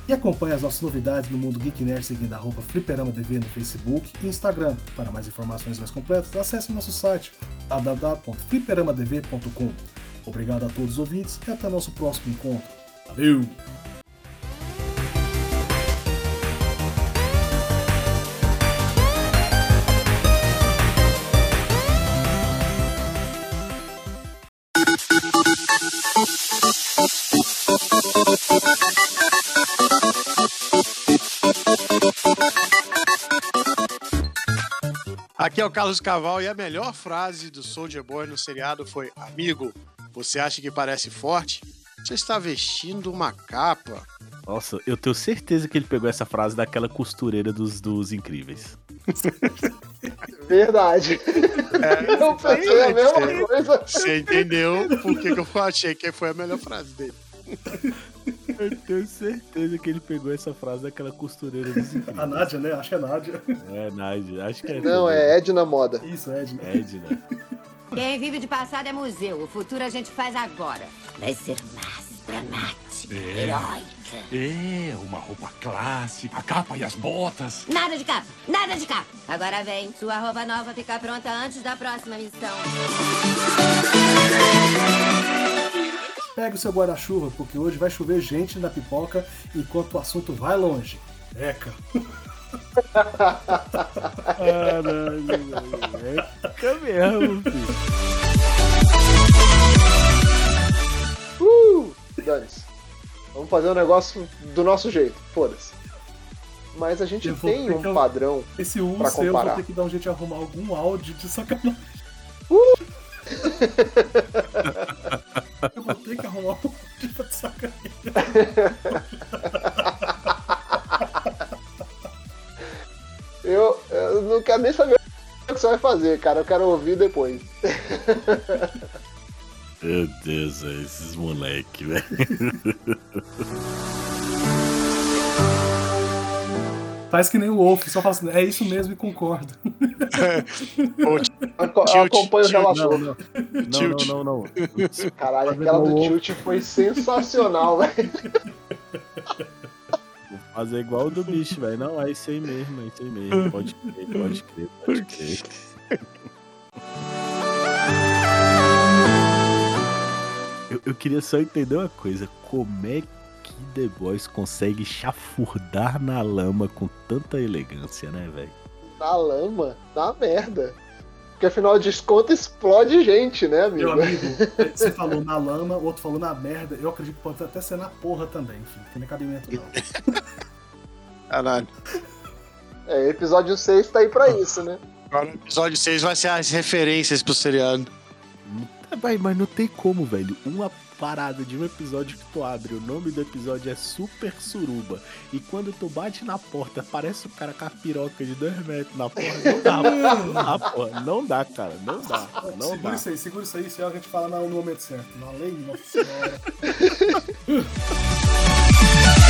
E acompanhe as nossas novidades no mundo Geek Nerd seguindo a roupa Fliperama TV no Facebook e Instagram. Para mais informações mais completas, acesse nosso site www.fliperamadv.com. Obrigado a todos os ouvintes e até nosso próximo encontro. Valeu!
Aqui é o Carlos Caval e a melhor frase do Soldier Boy no seriado foi: Amigo, você acha que parece forte? Você está vestindo uma capa.
Nossa, eu tenho certeza que ele pegou essa frase daquela costureira dos, dos incríveis.
Verdade. eu pensei a mesma
você-
coisa.
Você entendeu por que, que eu achei que foi a melhor frase dele?
Eu tenho certeza que ele pegou essa frase daquela costureira
A. Nádia, né? Acho que é Nádia.
É, Nádia, acho que é.
Não, é Edna Moda.
Isso, Ed. né?
Edna.
Quem vive de passado é museu. O futuro a gente faz agora. Vai ser mais dramático, heróica.
É, uma roupa clássica, a capa e as botas.
Nada de capa, nada de capa. Agora vem, sua roupa nova fica pronta antes da próxima missão.
Pega o seu guarda-chuva, porque hoje vai chover gente na pipoca enquanto o assunto vai longe. Eca.
Caralho. É fica mesmo, filho.
Uh! Dane-se. Vamos fazer um negócio do nosso jeito. Foda-se. Mas a gente tem um
que-
padrão.
Esse U
Pra
seu, eu vou
comparar.
ter que dar um jeito de arrumar algum áudio de sacanagem. Eu vou ter que arrumar um áudio de sacanagem.
Eu, eu não quero nem saber o que você vai fazer, cara. Eu quero ouvir depois.
Meu Deus, esses moleque, velho.
Faz que nem o Wolf, só fala assim, é isso mesmo e concordo.
Acompanha o
tilt,
relator.
Não, não, não, não, não.
Caralho, aquela do tilt foi sensacional, velho.
Vou fazer igual o do bicho, velho. Não, é isso aí mesmo, é isso aí mesmo. Pode crer, pode crer, pode crer. Eu, eu queria só entender uma coisa. Como é que The Boys consegue chafurdar na lama com tanta elegância, né, velho?
Na lama, na merda. Porque afinal de contas explode gente, né, amigo?
Meu amigo, você falou na lama, o outro falou na merda. Eu acredito que pode até ser na porra também, filho. Não tem cabimento não.
Caralho.
É, episódio 6 tá aí pra isso, né?
Agora o episódio 6 vai ser as referências pro seriado.
É, vai, mas não tem como, velho. Uma parada de um episódio que tu abre, o nome do episódio é Super Suruba, e quando tu bate na porta, parece o cara com a piroca de 2 metros na porta, não dá, não dá, porra, não dá, cara, não dá, não
segura
dá.
Segura isso aí, segura isso aí, se é a gente fala no momento certo, na lei, nossa senhora.